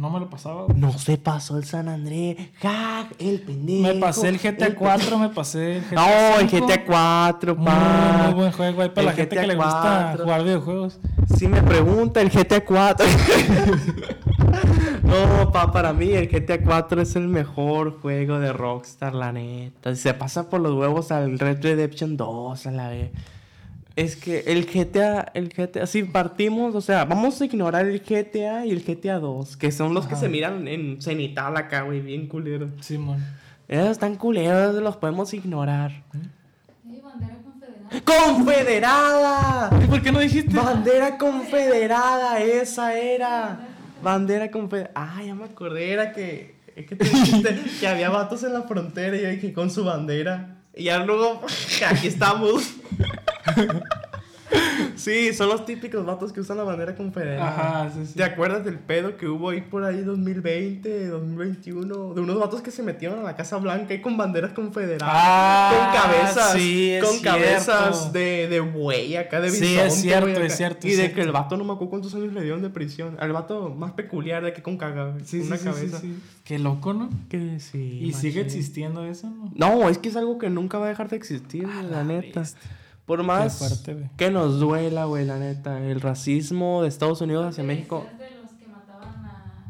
No me lo pasaba, güey. No se pasó el San Andrés. ¡Ja! El pendejo. Me pasé el GTA el 4, me pasé el GTA No, el 5. GTA 4, Muy, pa. muy buen juego, güey, para la El gente GTA que le gusta 4. jugar videojuegos. Si me pregunta el GTA 4. no, pa, para mí el GTA 4 es el mejor juego de Rockstar, la neta. Si se pasa por los huevos al Red Redemption 2, a la vez. Es que el GTA, el GTA, si partimos, o sea, vamos a ignorar el GTA y el GTA 2, que son los que se miran en cenital acá, güey, bien culeros. Simón. Esos están culeros, los podemos ignorar. Eh, bandera confederada. ¡Confederada! ¿Y por qué no dijiste? Bandera confederada, esa era. Bandera confederada. Ah, ya me acordé, era que, es que tú dijiste que había vatos en la frontera y yo dije con su bandera. Y ya luego, aquí estamos. Sí, son los típicos vatos que usan la bandera confederada. Ajá, sí, sí. ¿Te acuerdas del pedo que hubo ahí por ahí 2020, 2021? De unos vatos que se metieron a la Casa Blanca y con banderas confederadas. Ah, con cabezas. sí, es con cierto. cabezas de, de buey acá, de Sí, bisonte, es cierto, es cierto, Y es de cierto. que el vato no me acuerdo cuántos años le dieron de prisión. Al vato más peculiar de que con caga, Sí, una sí, sí, cabeza. sí, sí. Qué loco, ¿no? Que sí. Y sigue existiendo eso, ¿no? No, es que es algo que nunca va a dejar de existir, güey, la, neta. bestia. Por más fuerte, que nos duela, güey, la neta. El racismo de Estados Unidos hacia México. decías de los que mataban a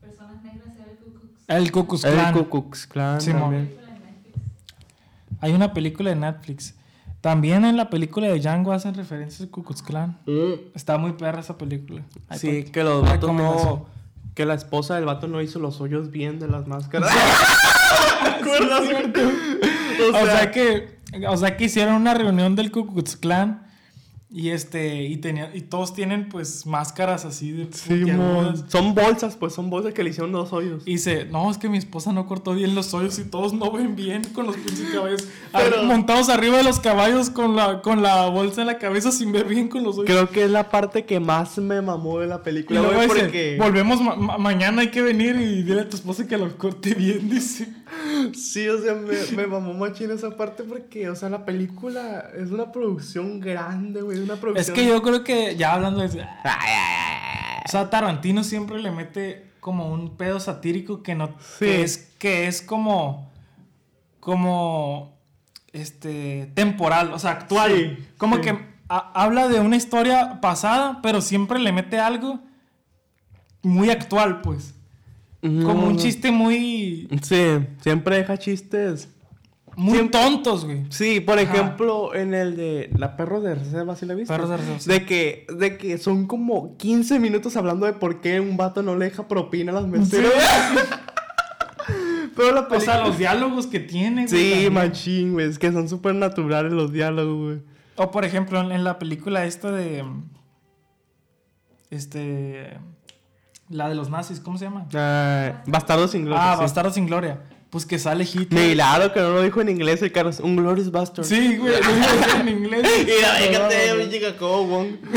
personas negras era el Ku Klux El Ku Klux El Klan. Ku Klux Klan Simón. también. película de Netflix. Hay una película de Netflix. También en la película de Django hacen referencias al Ku Klux Klan. Está muy perra esa película. Sí, que los vatos no. Que la esposa del vato no hizo los hoyos bien de las máscaras. ¿Te acuerdas, güey? O sea, que o sea que hicieron una reunión del Ku Klux Klan y este y tenía y todos tienen pues máscaras así de puntiagudas. Son bolsas, pues son bolsas que le hicieron dos hoyos. Y dice, no, es que mi esposa no cortó bien los hoyos y todos no ven bien con los pinches caballos. Pero- Montados arriba de los caballos con la, con la bolsa en la cabeza sin ver bien con los hoyos. Creo que es la parte que más me mamó de la y película, luego güey, dice, porque... volvemos ma- ma- mañana, hay que venir y dile a tu esposa que lo corte bien, dice. Sí, o sea, me, me mamó machín esa parte porque, o sea, la película es una producción grande, güey, una Es que yo creo que, ya hablando de eso, o sea, Tarantino siempre le mete como un pedo satírico que no, Sí. que es, que es como, como, este, temporal, o sea, actual. Sí, como sí. que ha- habla de una historia pasada, pero siempre le mete algo muy actual, pues. Como un chiste muy, Sí, siempre deja chistes. Muy Siempre- tontos, güey. Sí, por Ajá. ejemplo, en el de La Perros de Reserva, ¿sí la viste? Perros de Reserva, sí. De que, de que son como 15 minutos hablando de por qué un vato no le deja propina a las meseras. Pero la O película... sea, los diálogos que tiene, güey. Sí, también. machín, güey. Es que son súper naturales los diálogos, güey. O por ejemplo, en, en la película esta de. Este. La de los nazis, ¿cómo se llama? Ah, Bastardo sin gloria. ah, sí. Bastardo sin Gloria. Pues que sale Hitler. Claro que no lo dijo en inglés el Carlos. Un Glorious Bastard. Sí, güey, lo decir en inglés. Mira, güey. pinche Jacobo Wong.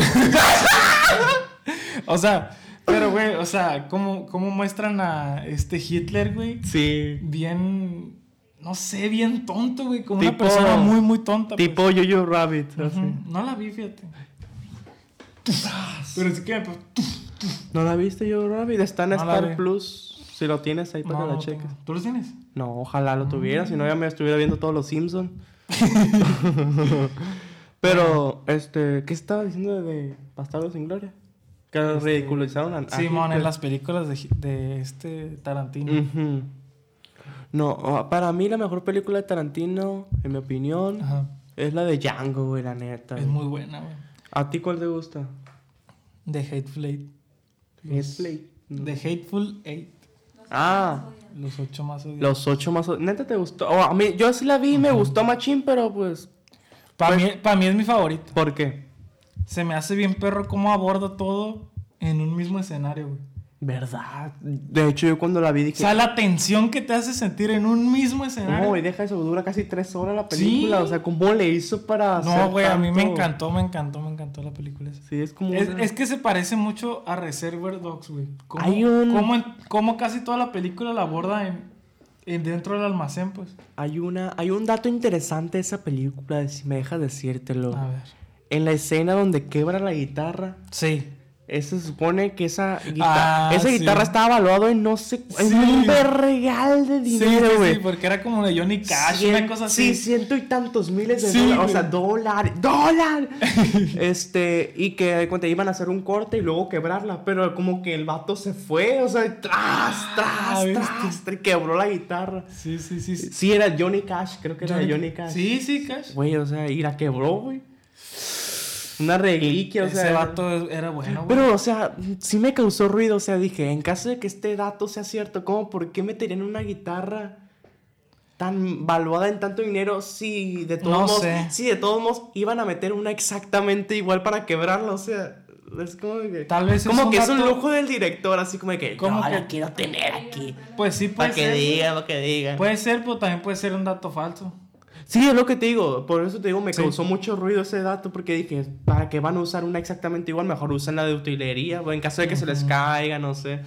O sea, pero güey, o sea, ¿cómo, cómo muestran a este Hitler, güey? Sí. Bien. No sé, bien tonto, güey. Como una persona muy, muy tonta. pues. Tipo Jojo Rabbit. así. Ujú. No la vi, fíjate. Pero sí que me. ¿No la viste Jojo Rabbit? Está en No la Star. Plus. Si lo tienes ahí para No, que no lo cheques. tengo. ¿Tú los tienes? No, ojalá lo tuviera, si no ya me estuviera viendo todos los Simpsons. Pero, este, ¿qué estaba diciendo de Bastardo sin Gloria? Que Este, ridiculizaron a, Simón, en Hitler. las películas de, de este Tarantino. No, para mí la mejor película de Tarantino, en mi opinión, Ajá. es la de Django, güey, la neta. Es güey. muy buena, güey. ¿A ti cuál te gusta? The Hateful Eight. Netflix. The Hateful Eight. Ah, Los ocho más odiados. los ocho más... o- ¿Neta te gustó? Oh, a mí, yo sí la vi y me gustó machín, pero pues... Para pues- mí, pa' mí es mi favorito. ¿Por qué? Se me hace bien perro cómo aborda todo en un mismo escenario, güey. ¿Verdad? De hecho, yo cuando la vi O dije... sea, la tensión que te hace sentir en un mismo escenario. No, y deja eso, dura casi tres horas la película. Sí. O sea, ¿cómo le hizo para No, güey, a mí me encantó, me encantó, me encantó la película esa. Sí, es como... Es, una- es que se parece mucho a Reservoir Dogs, güey. Cómo, Hay un- en- cómo casi toda la película la aborda en, en dentro del almacén, pues. Hay, una... Hay un dato interesante de esa película, si me dejas decírtelo. A ver. En la escena donde quebra la guitarra, Sí. Ese se supone que esa, guita- Ah, esa sí. guitarra estaba evaluado en no sé, en Sí. un verregal de Sí, dinero, sí, güey. sí, porque era como de Johnny Cash, Cien- una cosa así. Sí, ciento y tantos miles de Sí, dólares. O sea, dólar, dólar. este, y que de cuenta iban a hacer un corte y luego quebrarla. Pero como que el vato se fue, o sea, tras, Ah, tras, ¿viste? tras, tras, quebró la guitarra. Sí, sí, sí. sí. Sí, era Johnny Cash, creo que era de Johnny Cash. Sí, sí, Cash. Güey, o sea, y la quebró, güey. Una reliquia, o sea. Ese vato era bueno, güey. Pero, o sea, sí me causó ruido. O sea, dije, en caso de que este dato sea cierto, ¿cómo? ¿Por qué meterían una guitarra tan valuada en tanto dinero si de todos No modos, sé. si de todos modos iban a meter una exactamente igual para quebrarla? O sea, es como que. Tal vez es como un que es un lujo del director, así como que. Como "No, que- la quiero tener aquí. Pues sí, puede Para que diga, para que diga. Puede ser, pero también puede ser un dato falso. Sí, es lo que te digo. Por eso te digo, me Sí. causó mucho ruido ese dato. Porque dije, ¿para qué van a usar una exactamente igual? Mejor usan la de utilería. O en caso de que se les caiga, no sé.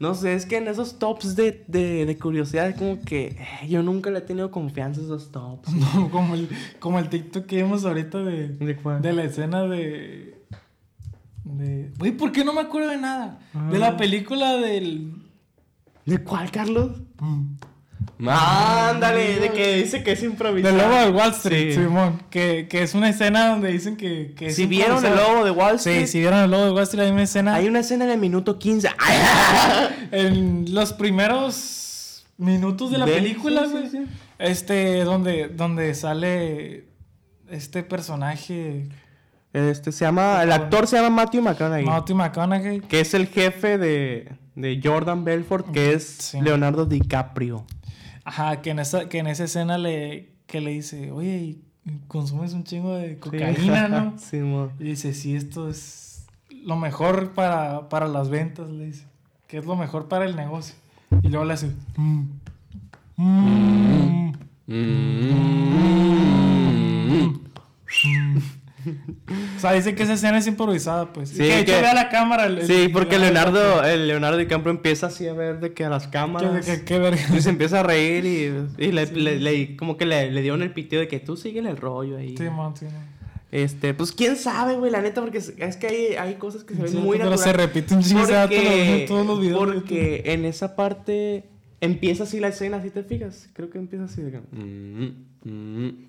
No sé, es que en esos tops de, de, de curiosidad, como que eh, yo nunca le he tenido confianza a esos tops. No, como el, como el TikTok que vimos ahorita de, ¿De cuál? de la escena de. de Güey, ¿por qué no me acuerdo de nada? De Ah. la película del. ¿De cuál, Carlos? Mm. Ándale, de que dice que es improvisado. Del lobo de Wall Street, Sí. Simón. Que, que es una escena donde dicen que. que es Si vieron el lobo de Wall Street, Sí, si vieron el lobo de Wall Street, hay una escena. hay una escena en el minuto 15. En los primeros minutos de la De- película, sí, sí, güey. sí. Este, donde, donde sale este personaje, Este se llama, el actor se llama Matthew McConaughey. Matthew McConaughey. que es el jefe de, de Jordan Belfort, que es Sí. Leonardo DiCaprio. Ajá, que en esa, que en esa escena le, que le dice, oye, ¿y consumes un chingo de cocaína, ¿no? Sí, mo. Y dice, sí, esto es lo mejor para, para las ventas, le dice. Que es lo mejor para el negocio. Y luego le hace, "Mm, mm". O sea, dice que esa escena es improvisada, pues. Sí, que de hecho que- la cámara. el- el- Sí, porque Leonardo, el Leonardo DiCaprio empieza así a ver de que a las cámaras. Que, que, verga. Y se empieza a reír y, y le, le- le- como que le, dieron el piteo de que tú síguele el rollo ahí. Sí, man, sí, man. Este, pues quién sabe, güey, la neta, porque es, que hay, hay cosas que se ven Sí, muy pero naturales. se repite un chingo en todos los videos de porque en esa parte empieza así la escena, si te fijas. Creo que empieza así de mm, mm.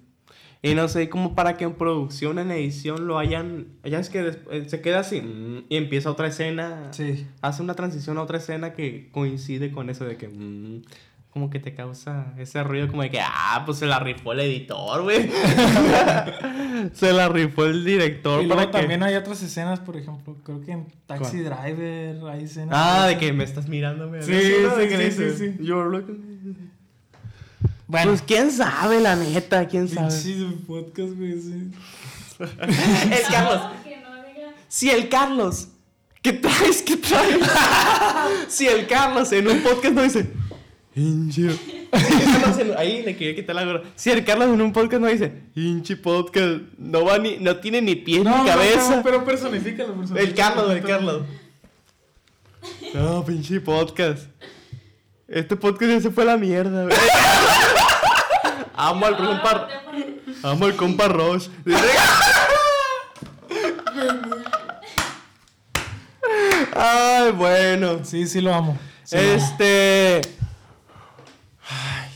Y no sé, como para que en producción, en edición lo hayan. Ya es que después se queda así mm, y empieza otra escena. Sí. Hace una transición a otra escena que coincide con eso de que. mm, como que te causa ese ruido como de que, ah, pues se la rifó el editor, güey. se la rifó el director Y luego que... también hay otras escenas, por ejemplo, creo que en Taxi Driver hay escenas. Ah, de que me estás mirando, me Sí, sí, sí, sí, sí. "You're looking-" Bueno, Pues quién sabe, la neta, quién sabe. pinche podcast, güey, sí. el Carlos. No. Si el Carlos. ¿Qué traes? ¿Qué traes? si el Carlos en un podcast no dice. En- Ahí le quería quitar la gorra. Si el Carlos en un podcast no dice. Hinche podcast. No va ni. No tiene ni pies No, ni no, cabeza. no, pero personifícalo, personifícalo. El Carlos, el Carlos. No, pinche podcast. Este podcast ya se fue a la mierda, güey. Amo al compa. Amo al compa Roche. Ay, bueno. Sí, sí lo amo. Sí, Este. Ay.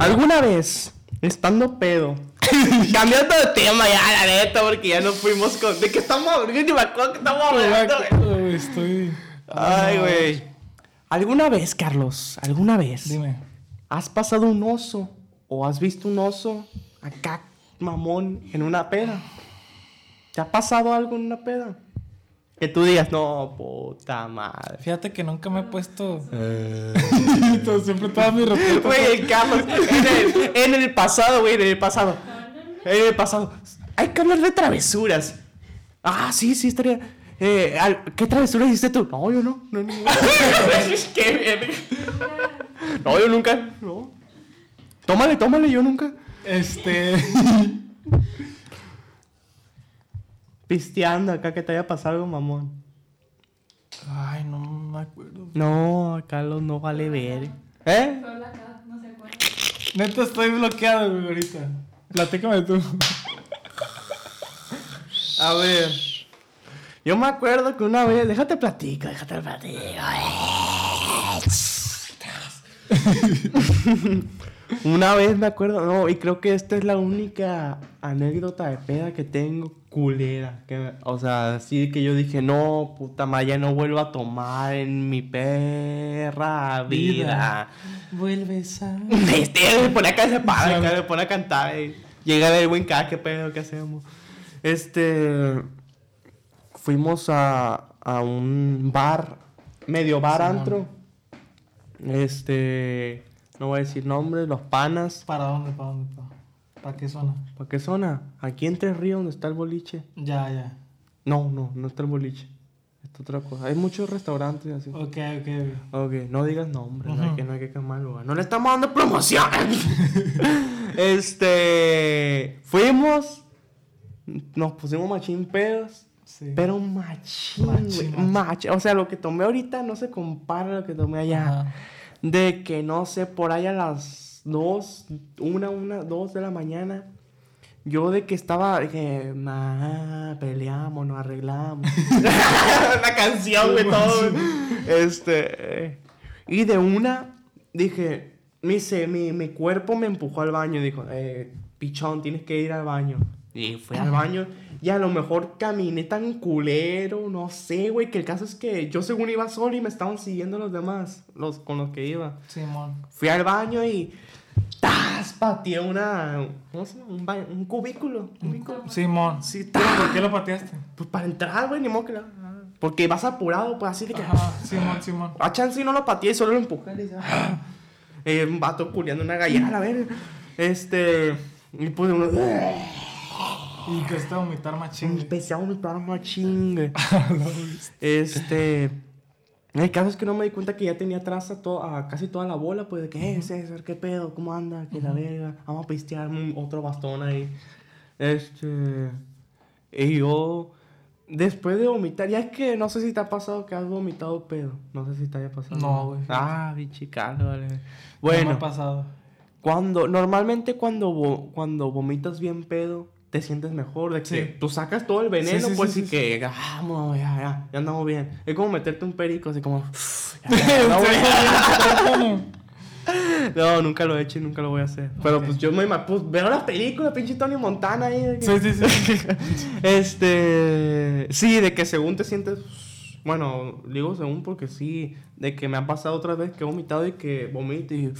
¿Alguna vez, estando pedo, cambiando de tema ya, la neta, porque ya no fuimos con. ¿De qué estamos hablando? Ni me acuerdo que estamos hablando. Estoy. Ay, güey. ¿Alguna vez, Carlos, alguna vez, Dime. has pasado un oso o has visto un oso acá, mamón, en una peda? ¿Te ha pasado algo en una peda? Que tú digas, no, puta madre. Fíjate que nunca me he puesto. Todo- Siempre toda mi respeto. Güey, Carlos, en el, en el pasado, güey, en el pasado. En el pasado. Hay que hablar de travesuras. Ah, sí, sí, estaría. Eh, al- ¿Qué travesuras hiciste tú? No, yo no. No, no, no. Qué. No, yo nunca. No. Tómale, tómale, yo nunca. Este. Pisteando acá que te haya pasado algo, mamón. Ay, no me acuerdo. No, Carlos, no vale ver. ¿Eh? La cara, no se acuerda. Neta, estoy bloqueado, güey, ahorita. Platícame tú. A ver. Yo me acuerdo que una vez, déjate platico, déjate platico. una vez me acuerdo, no, y creo que esta es la única anécdota de peda que tengo culera. Que, o sea, así que yo dije, no, puta maya, no vuelvo a tomar en mi perra vida. Vuelves a. Este, me pone para, acá me pone a cantar. eh. Llega el buen K, qué pedo, qué hacemos. Este. Fuimos a, a un bar, medio bar Simón. antro. Este. No voy a decir nombres, los panas. ¿Para dónde? ¿Para dónde? ¿Para qué zona? ¿Para qué zona? Aquí en Tres Ríos, donde está el boliche. Ya, ya. No, no, no está el boliche. Está otra cosa. Hay muchos restaurantes así. Ok, ok. Ok, no digas nombres, no, hay que, no hay que quemar el lugar. No le estamos dando promoción. este. Fuimos. Nos pusimos machín pedos. Sí. Pero machín, Machín, machín. Mach- O sea, lo que tomé ahorita no se compara a lo que tomé allá. Ajá. De que no sé, por ahí a las dos, una, una, dos de la mañana. Yo de que estaba, dije, peleamos, nos arreglamos. la canción, güey, todo. Este. Y de una, dije, mi, mi, mi cuerpo me empujó al baño. Dijo, eh, pichón, tienes que ir al baño. Y fui al baño. Y a lo mejor caminé tan culero, no sé, güey. Que el caso es que yo según iba solo y me estaban siguiendo los demás, los con los que iba. Simón. Fui al baño y. ¡Tas! Pateé una. ¿Cómo se llama? Un, ba- un cubículo. cubículo. Simón. Sí, ¿Pero ¡tas! ¿Por qué lo pateaste? Pues para entrar, güey, ni modo que la- Porque vas apurado, pues así de que. Ajá, Simón, Simón. A chance y no lo pateé, solo lo empujé. "Ah". Eh, un vato culiando una gallina, a ver. Este. Y pues uno. Y que está a vomitar machín. Empecé a vomitar machín. Este. El caso es que no me di cuenta que ya tenía atrás a, to- a casi toda la bola, pues de que, eh, César, ¿qué pedo? ¿Cómo anda? Que la verga. Vamos a pistear un- otro bastón ahí. Este. Y yo, después de vomitar, ya es que no sé si te ha pasado que has vomitado pedo. No sé si te haya pasado. No, güey. Ah, bichicalo, vale. No me Bueno, ha pasado. cuando, normalmente cuando, vo- cuando vomitas bien pedo, te sientes mejor, de que Sí. tú sacas todo el veneno, Sí, pues, sí, y que, vamos, ya, ya, ya andamos bien. Es como meterte un perico, así como, ya, ya. No, nunca lo he hecho y nunca lo voy a hacer. Pero pues yo me pues veo la película, pinche Tony Montana ahí. de que- Sí, sí, sí. Este, sí, de que según te sientes, bueno, digo según porque sí, de que me ha pasado otra vez que he vomitado y que vomito y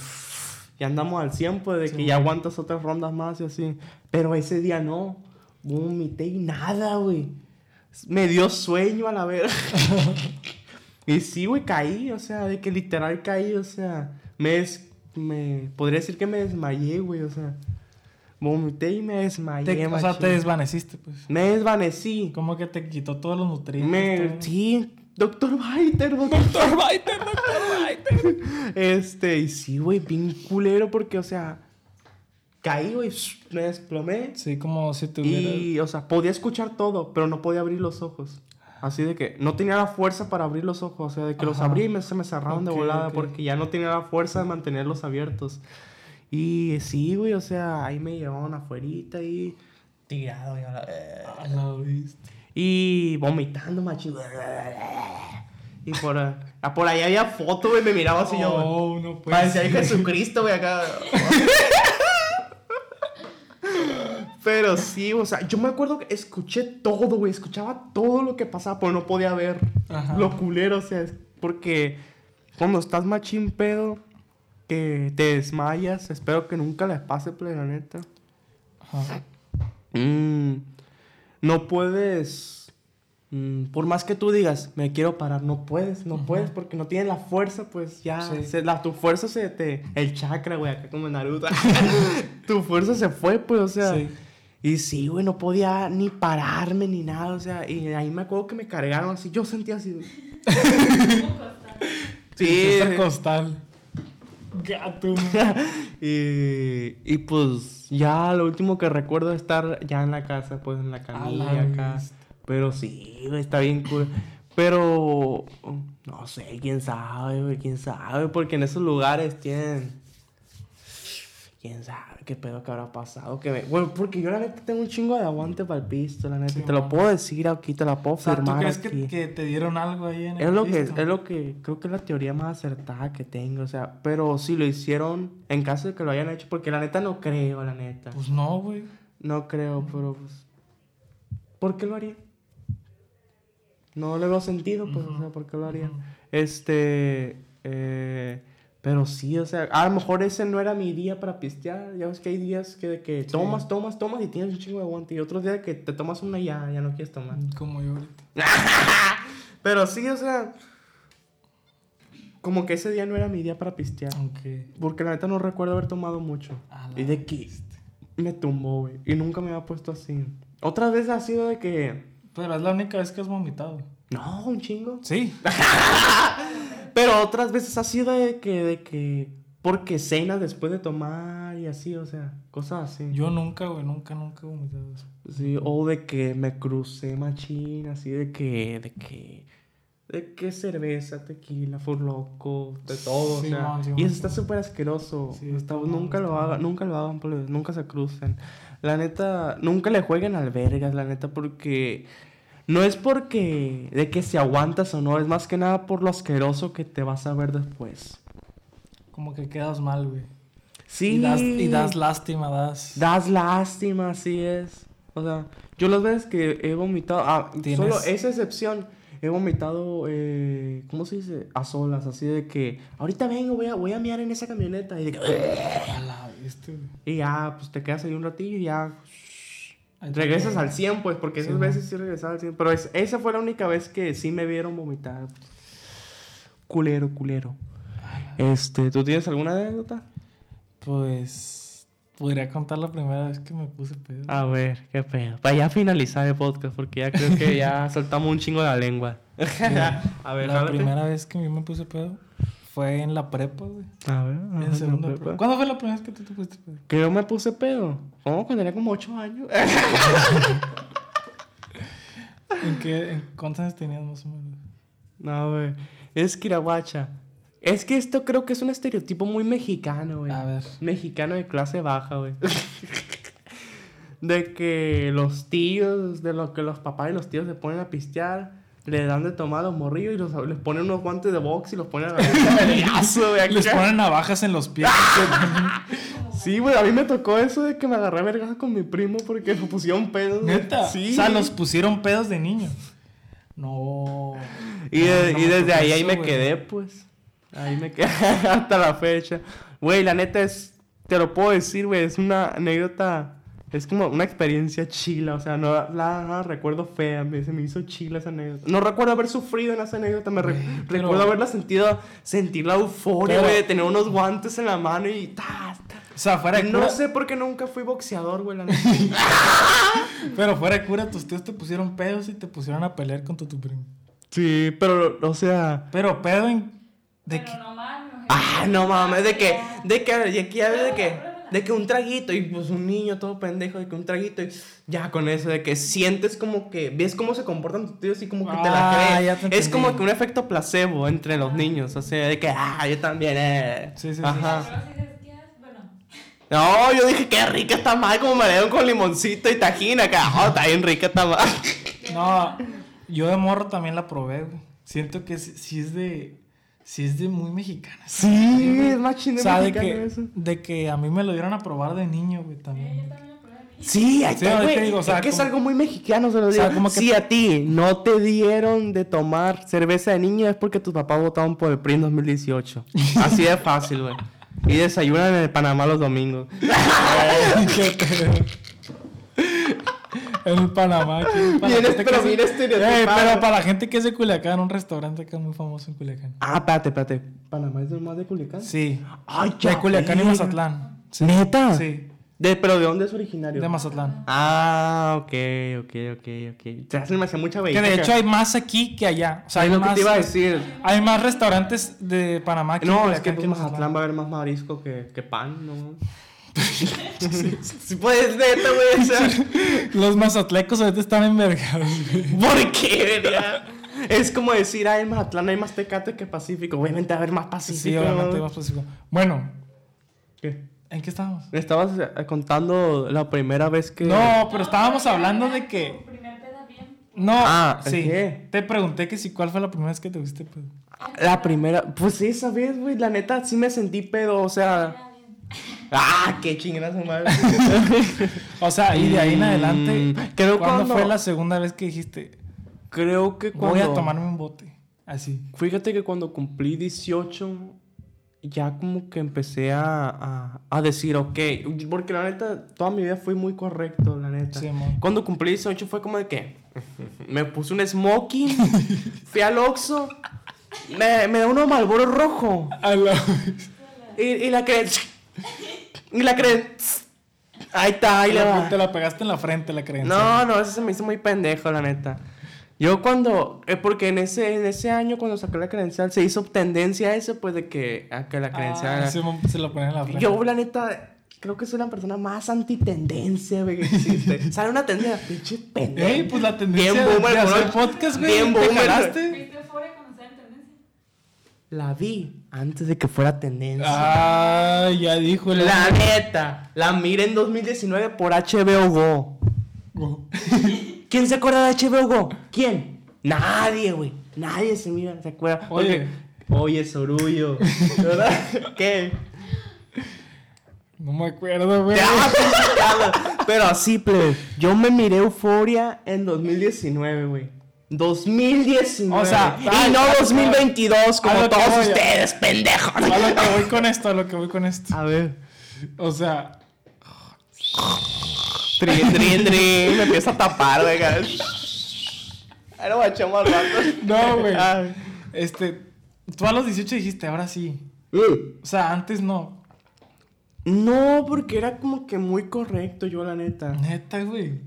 ya andamos al 100, pues de Sí, que ya güey. aguantas otras rondas más y así. Pero ese día no, vomité y nada, güey. Me dio sueño a la vez. y sí, güey, caí, o sea, de que literal caí, o sea, me, des- me podría decir que me desmayé, güey, o sea, vomité y me desmayé. Te- o sea, te desvaneciste, pues. Me desvanecí. Como que te quitó todos los nutrientes. Me, sí, doctor Biter, doctor. Doctor Biter, doctor Biter. Este, y sí, güey, bien culero porque, o sea, caí, güey, me desplomé. Sí, como si tuviera. Y, o sea, podía escuchar todo, pero no podía abrir los ojos. Así de que no tenía la fuerza para abrir los ojos. O sea, de que los abrí y me, se me cerraron de volada porque ya no tenía la fuerza de mantenerlos abiertos. Y sí, güey, o sea, ahí me llevaban afuerita y tirado. Y, a la- Ah, la viste. Y vomitando, machín. Y por, ah, por ahí había foto, güey, me miraba así yo. güey. Oh, no puede Parecía ser. Jesucristo, güey, acá. Pero sí, o sea, yo me acuerdo que escuché todo, güey. Escuchaba todo lo que pasaba, pero no podía ver Ajá. lo culero, o sea, es porque cuando estás machín pedo, que te desmayas, espero que nunca les pase, play, la neta. Ajá. Mm, no puedes. mm, por más que tú digas, me quiero parar, no puedes, no puedes, porque no tienes la fuerza, pues ya. Sí. se- la, tu fuerza se te. El chakra, güey, acá como en Naruto. tu fuerza se fue, pues, o sea. Sí. Y sí, güey, no podía ni pararme ni nada, o sea. Y ahí me acuerdo que me cargaron así. Yo sentía así. Sí. Costal. Gato. y, y pues ya lo último que recuerdo es estar ya en la casa, pues en la camilla la acá. Pero sí, está bien cool. Pero no sé, quién sabe, quién sabe, porque en esos lugares tienen quién sabe qué pedo que habrá pasado. Que me- Bueno, porque yo la neta tengo un chingo de aguante para el pisto, la neta. Sí, te lo puedo decir aquí, te la puedo O sea, ¿tú firmar crees aquí. que, que te dieron algo ahí en el Es lo que es lo que creo que es la teoría más acertada que tengo, o sea, pero si lo hicieron en caso de que lo hayan hecho, porque la neta no creo, la neta. Pues no, güey. No creo, pero pues ¿por qué lo haría? No le veo sentido, pues, o sea, ¿por qué lo haría? Ujú. Este, eh, pero sí, o sea, a lo mejor ese no era mi día para pistear. Ya ves que hay días que, de que tomas, tomas, tomas y tienes un chingo de aguante. Y otros días que te tomas una y ya, ya no quieres tomar. Como yo ahorita. Pero sí, o sea, como que ese día no era mi día para pistear. Aunque. Porque la neta no recuerdo haber tomado mucho. Y de que me tumbó, güey. Y nunca me había puesto así. Otras veces ha sido de que. Pero es la única vez que has vomitado. No, un chingo. Sí. Pero otras veces ha sido de que, de que. Porque cenas después de tomar y así, o sea, cosas así. Yo nunca, güey, nunca, nunca he vomitado eso. Sí, o de que me crucé machín, así de que, de que, de que cerveza, tequila, loco, de todo, Sí, o sea, man, sí, y man. eso está súper asqueroso, Sí, Está- nunca lo hagan, nunca lo hagan, nunca se crucen, la neta, nunca le jueguen al vergas, la neta, porque no es porque de que si aguantas o no, es más que nada por lo asqueroso que te vas a ver después. Como que quedas mal, güey. Sí. Y das, y das lástima, das. Das lástima, así es. O sea, yo las veces que he vomitado, ah, Tienes- solo esa excepción, he vomitado, eh, ¿cómo se dice? A solas, así de que, ahorita vengo, voy a, voy a miar en esa camioneta. Y, de que, y ya, pues te quedas ahí un ratillo y ya te regresas al 100, pues, porque esas veces sí regresaba al 100. Pero es- esa fue la única vez que sí me vieron vomitar. Culero, culero. Este, ¿tú tienes alguna anécdota? Pues. Podría contar la primera vez que me puse pedo. A ver, qué pedo. Para ya finalizar el podcast, porque ya creo que ya soltamos un chingo la lengua. a ver, la jálate. primera vez que yo me puse pedo fue en la prepa, güey. A ver, En segundo no, de prepa. prepa. ¿Cuándo fue la primera vez que tú te pusiste pedo? Que yo me puse pedo. ¿Cómo? Cuando tenía como 8 años. ¿En qué? En, ¿Cuántos años tenías más o menos? no, güey. Es Kirahuacha. Es que esto creo que es un estereotipo muy mexicano, güey. A ver. Mexicano de clase baja, güey. de que los tíos, de lo que los papás y los tíos se ponen a pistear, le dan de tomar a los morrillos y los, les ponen unos guantes de box y los ponen a la Les ponen navajas en los pies. Sí, güey, a mí me tocó eso de que me agarré a vergas con mi primo porque me pusieron pedos. güey. Neta. Sí. O sea, los pusieron pedos de niño. No. Y, No, de- no y desde ahí, ahí me quedé, pues. Ahí me quedé hasta la fecha. Güey, la neta es, te lo puedo decir, güey, es una anécdota, es como una experiencia chila, o sea, no la, recuerdo fea, me, se me hizo chila esa anécdota. No recuerdo haber sufrido en esa anécdota, me re- Güey, pero- recuerdo haberla sentido, sentir la euforia, güey, de tener unos guantes en la mano y ta, ta. O sea, fuera de No cura. sé por qué nunca fui boxeador, güey, la. Pero fuera de cura, tus tíos te pusieron pedos y te pusieron a pelear contra tu primo. sí, pero, o sea... Pero pedo en. De Pero que. no mames. Ah, no mames, de que, de que, de que, de que, de que un traguito y pues un niño todo pendejo, de que un traguito y ya con eso, de que sientes como que, ves cómo se comportan tus tíos y como que te la Ah, crees. te es como que un efecto placebo entre los niños, o sea, de que, ah, yo también, eh. Sí, sí, sí. Ajá. Si. Bueno, No, yo dije, qué rica está mal, como me dieron con limoncito y tajín acá. Oh, está bien rica esta mal. No, yo de morro también la probé, güey. Siento que sí, sí es de. Sí es de muy mexicana. Sí, es más O chino sea, de que, eso. de que a mí me lo dieron a probar de niño, güey, yo también. también lo probé. Sí, ahí Sí, está, ahorita güey. digo, o sea, es que es algo muy mexicano, se lo O sea, digo. como que- Si a ti no te dieron de tomar cerveza de niño es porque tus papás votaron por el PRI en 2018. Así de fácil, güey. Y desayunan en el Panamá los domingos. En Panamá. aquí, para Vienes, pero que vienes estereotipado. Eh, pero para la gente que es de Culiacán, un restaurante acá muy famoso en Culiacán. Ah, espérate, espérate. ¿Panamá es más de Culiacán? Sí. Ay, De Culiacán y verga. Mazatlán. ¿Neta? Sí, De, ¿Pero de dónde es originario? de Mazatlán. Ah, ok, ok, ok, ok. Se hace mucha Que belleza. de hecho hay más aquí que allá. O sea, hay lo que más, te iba a decir. hay más restaurantes de Panamá que en No, es que pues, en Mazatlán va a haber más marisco que, que pan, ¿no? sí, puedes, neta, güey. O sea, Los mazatlecos ahorita están envergados, güey. ¿Por qué, verga? Es como decir, ah, en Mazatlán hay más tecate que Pacífico. Obviamente va a haber más Pacífico. Sí, obviamente ¿no? más pacífico. Bueno, ¿Qué? ¿En qué estábamos? Me estabas eh, contando la primera vez que. No, pero estábamos la hablando de que. tu primer peda bien. No, Ah, sí. ¿qué? Te pregunté que si cuál fue la primera vez que te viste, pues. La primera. Pues esa vez, güey. La neta, sí me sentí pedo. O sea. ¡Ah! ¡Qué chingada su madre! O sea, y de ahí en adelante. Mm, creo ¿Cuándo cuando- fue la segunda vez que dijiste, Creo que cuando. voy a tomarme un bote? Así. Fíjate que cuando cumplí 18, ya como que empecé a, a, a decir, ok, porque la neta, toda mi vida fui muy correcto, la neta. Sí, cuando cumplí 18 fue como de que me puse un smoking, fui al Oxxo, me, me da uno Malboro rojo y, y la que... Y la creen... Ahí está, ahí le va. Te la pegaste en la frente la creencia. No, no, eso se me hizo muy pendejo, la neta. Yo cuando, es porque en ese, en ese año cuando saqué la credencial se hizo tendencia eso, pues de que, a que la credencial... Ah, se lo ponen en la frente. Yo, la neta, creo que soy la persona más antitendencia, güey, que existe. Sale una tendencia, pinche pendejo. Ey, pues la tendencia Bien de- boomer, de hacer podcast, güey. Bien ¿Te boomer. jalaste? ¿Viste euforia cuando estaba en tendencia? La vi antes de que fuera tendencia. Ah, ya dijo el La neta, la miré en 2019 por HBO Go. Go. ¿Quién se acuerda de HBO Go? ¿Quién? Nadie, güey. Nadie se mira, se acuerda. Oye. Oye, Sorullo. ¿Verdad? ¿Qué? No me acuerdo, güey. Pero así, plebe. Yo me miré Euforia en 2019, güey. 2019. O sea, y ay, no ay, 2022 a como todos voy, ustedes, pendejos. A lo que voy con esto, a lo que voy con esto. A ver. O sea, Trin, trin, trin. Me empieza a tapar, güey. Ahí lo bachamos al rato. no, güey. Ay. Este, tú a los 18 dijiste, ahora sí. Mm. O sea, antes no. No, porque era como que muy correcto yo, la neta. Neta, güey.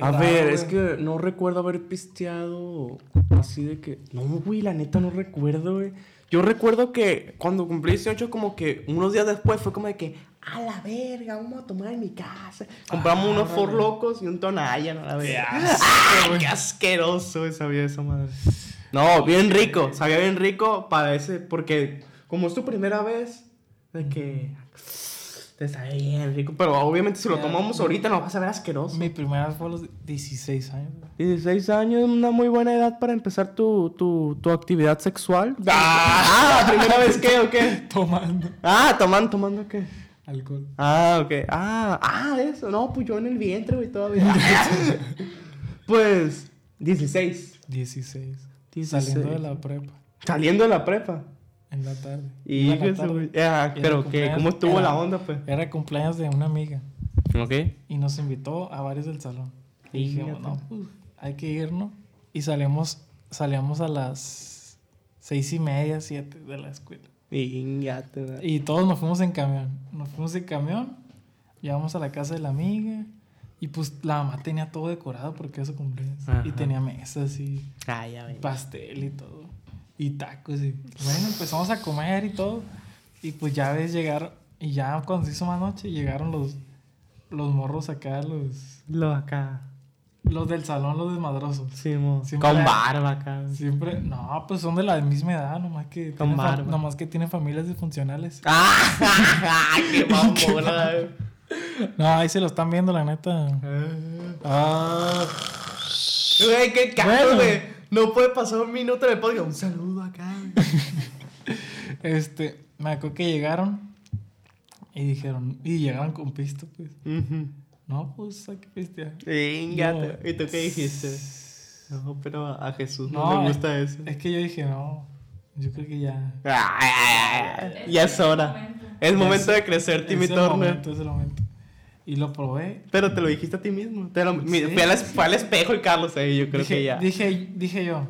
A Raro, ver, güey. es que no recuerdo haber pisteado así de que... No, güey, la neta no recuerdo, güey. Yo recuerdo que cuando cumplí 18, como que unos días después fue como de que... A la verga, vamos a tomar en mi casa. Compramos Ah, unos Four órale. Locos y un Tonaya, ¿no? La Qué verga. asco, ¡Ah, qué asqueroso sabía esa madre. No, bien rico. Sabía bien rico para ese... Porque como es tu primera vez, de que... Te sabe bien rico. Pero obviamente si lo tomamos ahorita nos vas a ver asqueroso. Mi primera vez fue a los 16 años. güey. 16 años es una muy buena edad para empezar tu, tu, tu actividad sexual. Ah. Ah, ¿primera vez qué o qué? Tomando Ah, tomando, tomando qué. alcohol. Ah, ok. Ah, ah, eso. No, pues yo en el vientre, güey, todavía. pues, 16. 16. 16. Saliendo de la prepa. Saliendo de la prepa. En la tarde. Y eso, tarde. Ah, Era pero cumpleaños. ¿cómo estuvo Era- la onda, pues? Era cumpleaños de una amiga. Ok. Y nos invitó a varios del salón. Y dijimos, Fíjate. no, pues hay que irnos. Y salimos, salíamos a las seis y media, siete de la escuela. Güey. Y todos nos fuimos en camión. Nos fuimos en camión, llegamos a la casa de la amiga. Y pues la mamá tenía todo decorado porque era su cumpleaños. Ajá. Y tenía mesas y Ah, ya, pastel y todo. Y tacos. Y bueno, empezamos a comer y todo. Y pues ya ves llegar. Y ya cuando se hizo más noche, llegaron los, los morros acá, los, Lo acá. los del salón, los desmadrosos. Sí, mo. Siempre Con barba acá. güey. Siempre, no, pues son de la misma edad, nomás que, Con barba. nomás que tienen familias disfuncionales. ¡Ah! ¡Qué mamona! güey. No, ahí se lo están viendo, la neta. Ah, Güey, qué cago, Bueno. No puede pasar un minuto en el podcast. Un saludo acá, este, me acuerdo que llegaron y dijeron, y llegaron con pisto, pues. No, pues hay que pistear. ¿Y tú qué dijiste? No, pero a Jesús no, No, le gusta eso. Es que yo dije, no, yo creo que ya. ya es hora. momento. Es momento Es- de crecer, Timmy es el Turner. momento, es el momento. Y lo probé. Pero te lo dijiste a ti mismo. Te lo, Sí. fue, al, espejo y Carlos ahí, yo creo dije, que ya. Dije, dije yo,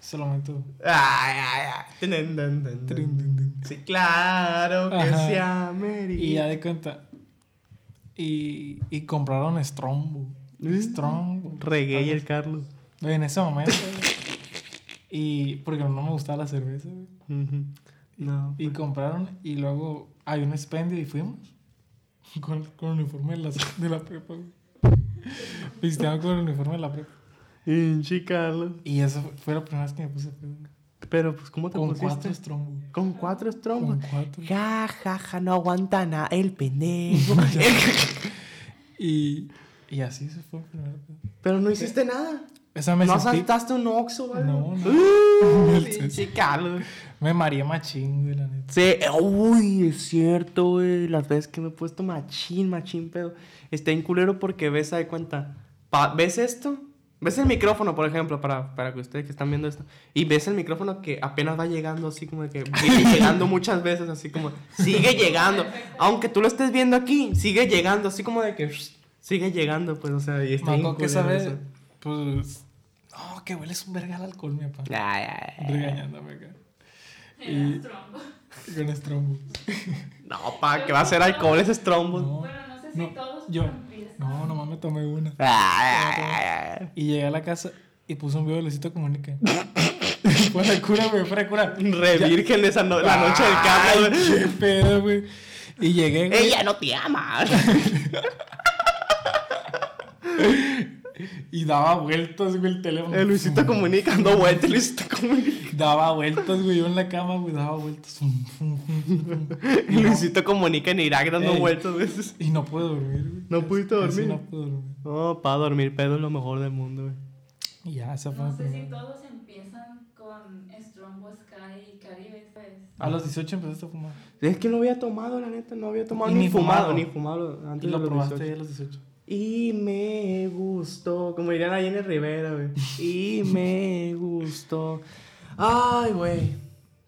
es el momento. Ay, ay, ay. Sí, claro que Ajá. se amerita. Y ya de cuenta. Y, y compraron Strombo. Mm. Strombo. Reggae y el Carlos. En ese momento. y porque no me gustaba la cerveza. Ujú. No. Y compraron y luego hay un expendio y fuimos. Con, con el uniforme de la, de la prepa, güey. Pisteando con el uniforme de la prepa. Pinche Carlos. Y eso fue, la primera vez que me puse pedo. Pero, pues, ¿cómo te Con pusiste? cuatro estrombos. Con cuatro estrombos. Con cuatro. Ja, ja, ja, no aguanta nada el pendejo. Y, y así se fue. el primer pedo. Pero no hiciste nada. Esa me no sentí... saltaste un oxo, güey. No, no. Uh, pinche Carlos. Me mareé machín, güey, la neta. Sí, uy, es cierto, güey. Las veces que me he puesto machín, machín, pedo. Está en culero porque ves, de cuenta. pa- ¿Ves esto? ¿Ves el micrófono, por ejemplo, para, para que ustedes que están viendo esto? Y ves el micrófono que apenas va llegando, así como de que. llegando muchas veces, así como. Sigue llegando. Aunque tú lo estés viendo aquí, sigue llegando, así como de que. Sigue llegando, pues, o sea, y está acuerdo que pues... No, que hueles un verga al alcohol, mi papá. Ay, ay, ay. Regañándome acá. Era trombo. Con estrombos. No, pa, que va a ser alcohol ese trombo. No, Bueno, no sé si no, todos yo. No, nomás me tomé una. Ay, ay, ay. Y llegué a la casa y puse un video de Luisito Comunica. fuera de cura, güey, fuera de cura. Re virgen esa no- la noche del carro, güey. Qué pedo, güey. Y llegué, güey. Ella no te ama. Y daba vueltas, güey, el teléfono. El Luisito comunicando vueltas, Luisito comunica. Daba vueltas, güey. Yo en la cama, güey, daba vueltas. El Luisito comunica en Irak dando Ey. vueltas veces. Y no pude dormir, güey. ¿No pudiste dormir? No pude dormir. No, para dormir pedo es lo mejor del mundo, güey. Y ya, esa fue No sé si todos empiezan con Strombo, Sky y Caribe, pues. A los 18 empezaste a fumar. Es que no había tomado, la neta, no había tomado ni, ni fumado, fumado. ni fumado antes Y de lo los probaste 18. ahí a los 18. Y me gustó, como dirían ahí en el Rivera, güey. Y me gustó. Ay, güey.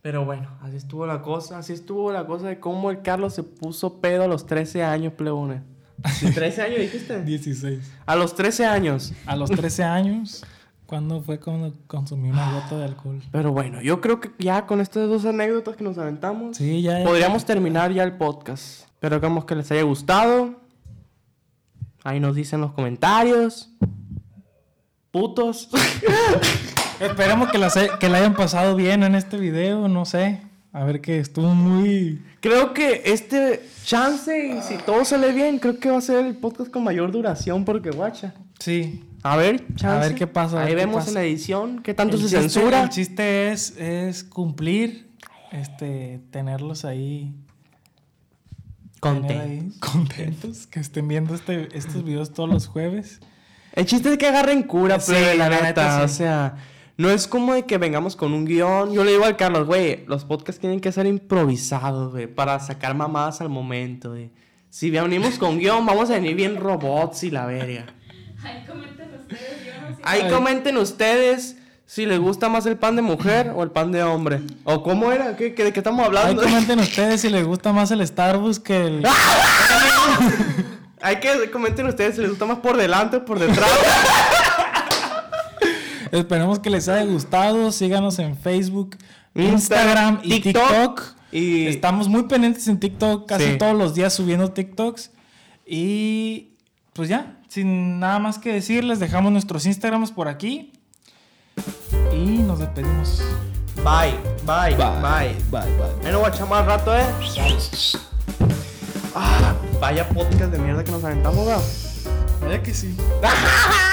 Pero bueno, así estuvo la cosa, así estuvo la cosa de cómo el Carlos se puso pedo a los 13 años, plebone. ¿Sí, ¿13 años dijiste? 16. A los 13 años. A los 13 años, ¿cuándo fue cuando consumí una gota de alcohol? Pero bueno, yo creo que ya con estas dos anécdotas que nos aventamos, Sí, ya. podríamos terminar ya el podcast. Espero que les haya gustado. Ahí nos dicen los comentarios. Putos. Esperemos que, la hayan pasado bien en este video, no sé. A ver que estuvo muy... Creo que este chance, y si todo sale bien, creo que va a ser el podcast con mayor duración porque guacha. Sí. A ver, chance. ver qué pasa, a Ahí qué vemos pasa. en la edición qué tanto el se chiste- censura. El chiste es, es cumplir, este, tenerlos ahí... ahí contentos, que estén viendo este, estos videos todos los jueves. El chiste es que agarren cura, Sí, pero la, la neta, neta, sí. o sea, no es como de que vengamos con un guion. Yo le digo al Carlos, güey, los podcasts tienen que ser improvisados, güey, para sacar mamadas al momento, güey. Si venimos con guion, vamos a venir bien robots y la verga. Ahí comenten ustedes, yo no sé. Ahí comenten ustedes si les gusta más el pan de mujer o el pan de hombre. ¿O cómo era? ¿Qué, qué- ¿De qué estamos Ahí hablando? comenten ustedes si les gusta más el Starbucks que el... Hay que comenten ustedes si les gusta más por delante o por detrás. Esperemos que les haya gustado. Síganos en Facebook, Instagram, Instagram y TikTok. TikTok. y Estamos muy pendientes en TikTok, casi Sí. todos los días subiendo TikToks. Y pues ya, sin nada más que decir, les dejamos nuestros Instagrams por aquí. Y nos despedimos. Bye, bye, bye. bye, bye. Ahí nos guachamos al rato, eh. Ah, vaya podcast de mierda que nos aventamos, bro. Vaya que sí. ¡Ah!